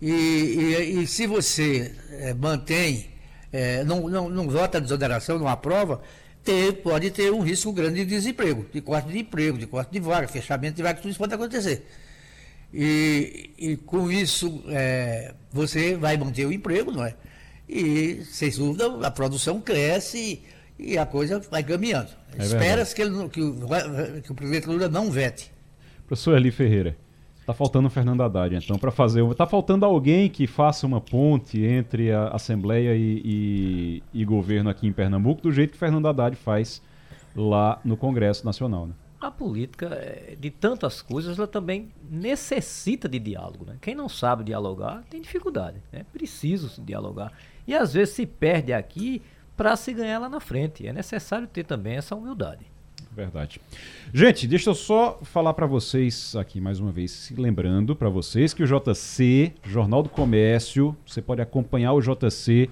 E, e, e se você é, mantém, é, não, não, não vota a desoneração, não aprova, ter, pode ter um risco grande de desemprego, de corte de emprego, de corte de vaga, fechamento de vaga, tudo isso pode acontecer. E, e com isso é, você vai manter o emprego, não é? E, sem dúvida, a produção cresce e, a coisa vai caminhando. É Espera-se que, que, que, o presidente Lula não vete.
Professor Eli Ferreira. Tá faltando o Fernando Haddad, então, para fazer. Tá faltando alguém que faça uma ponte entre a Assembleia e, e, e, governo aqui em Pernambuco, do jeito que Fernando Haddad faz lá no Congresso Nacional. Né?
A política, é, de tantas coisas, ela também necessita de diálogo. Né? Quem não sabe dialogar tem dificuldade. É né? preciso dialogar. E às vezes se perde aqui para se ganhar lá na frente. É necessário ter também essa humildade.
Verdade. Gente, deixa eu só falar para vocês aqui mais uma vez, lembrando para vocês que o JC, Jornal do Comércio, você pode acompanhar o JC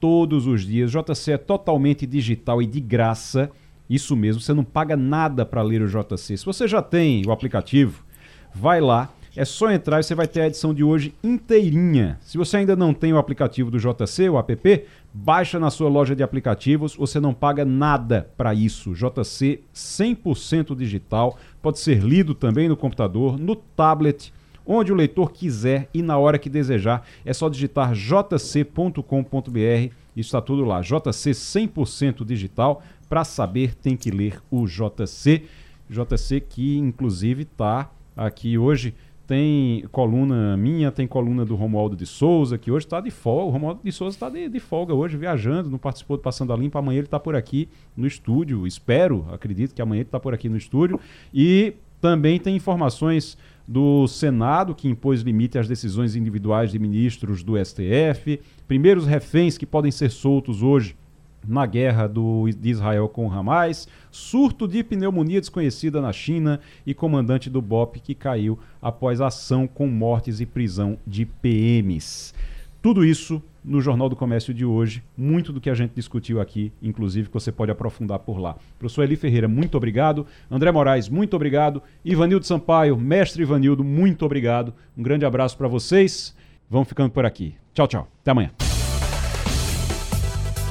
todos os dias. O JC é totalmente digital e de graça. Isso mesmo, você não paga nada para ler o JC. Se você já tem o aplicativo, vai lá é só entrar e você vai ter a edição de hoje inteirinha. Se você ainda não tem o aplicativo do JC, o app, baixa na sua loja de aplicativos, você não paga nada para isso. JC 100% digital, pode ser lido também no computador, no tablet, onde o leitor quiser e na hora que desejar. É só digitar jc.com.br, está tudo lá. JC 100% digital, para saber tem que ler o JC. JC que inclusive está aqui hoje tem coluna minha, tem coluna do Romualdo de Souza, que hoje está de folga. O Romualdo de Souza está de, de, folga hoje, viajando, não participou do Passando a Limpa. Amanhã ele está por aqui no estúdio. Espero, acredito que amanhã ele está por aqui no estúdio. E também tem informações do Senado, que impôs limite às decisões individuais de ministros do STF, primeiros reféns que podem ser soltos hoje na guerra do, de Israel com o Hamas, surto de pneumonia desconhecida na China e comandante do BOP que caiu após ação com mortes e prisão de PMs. Tudo isso no Jornal do Comércio de hoje, muito do que a gente discutiu aqui, inclusive, que você pode aprofundar por lá. Professor Eli Ferreira, muito obrigado. André Moraes, muito obrigado. Ivanildo Sampaio, mestre Ivanildo, muito obrigado. Um grande abraço para vocês. Vamos ficando por aqui. Tchau, tchau. Até amanhã.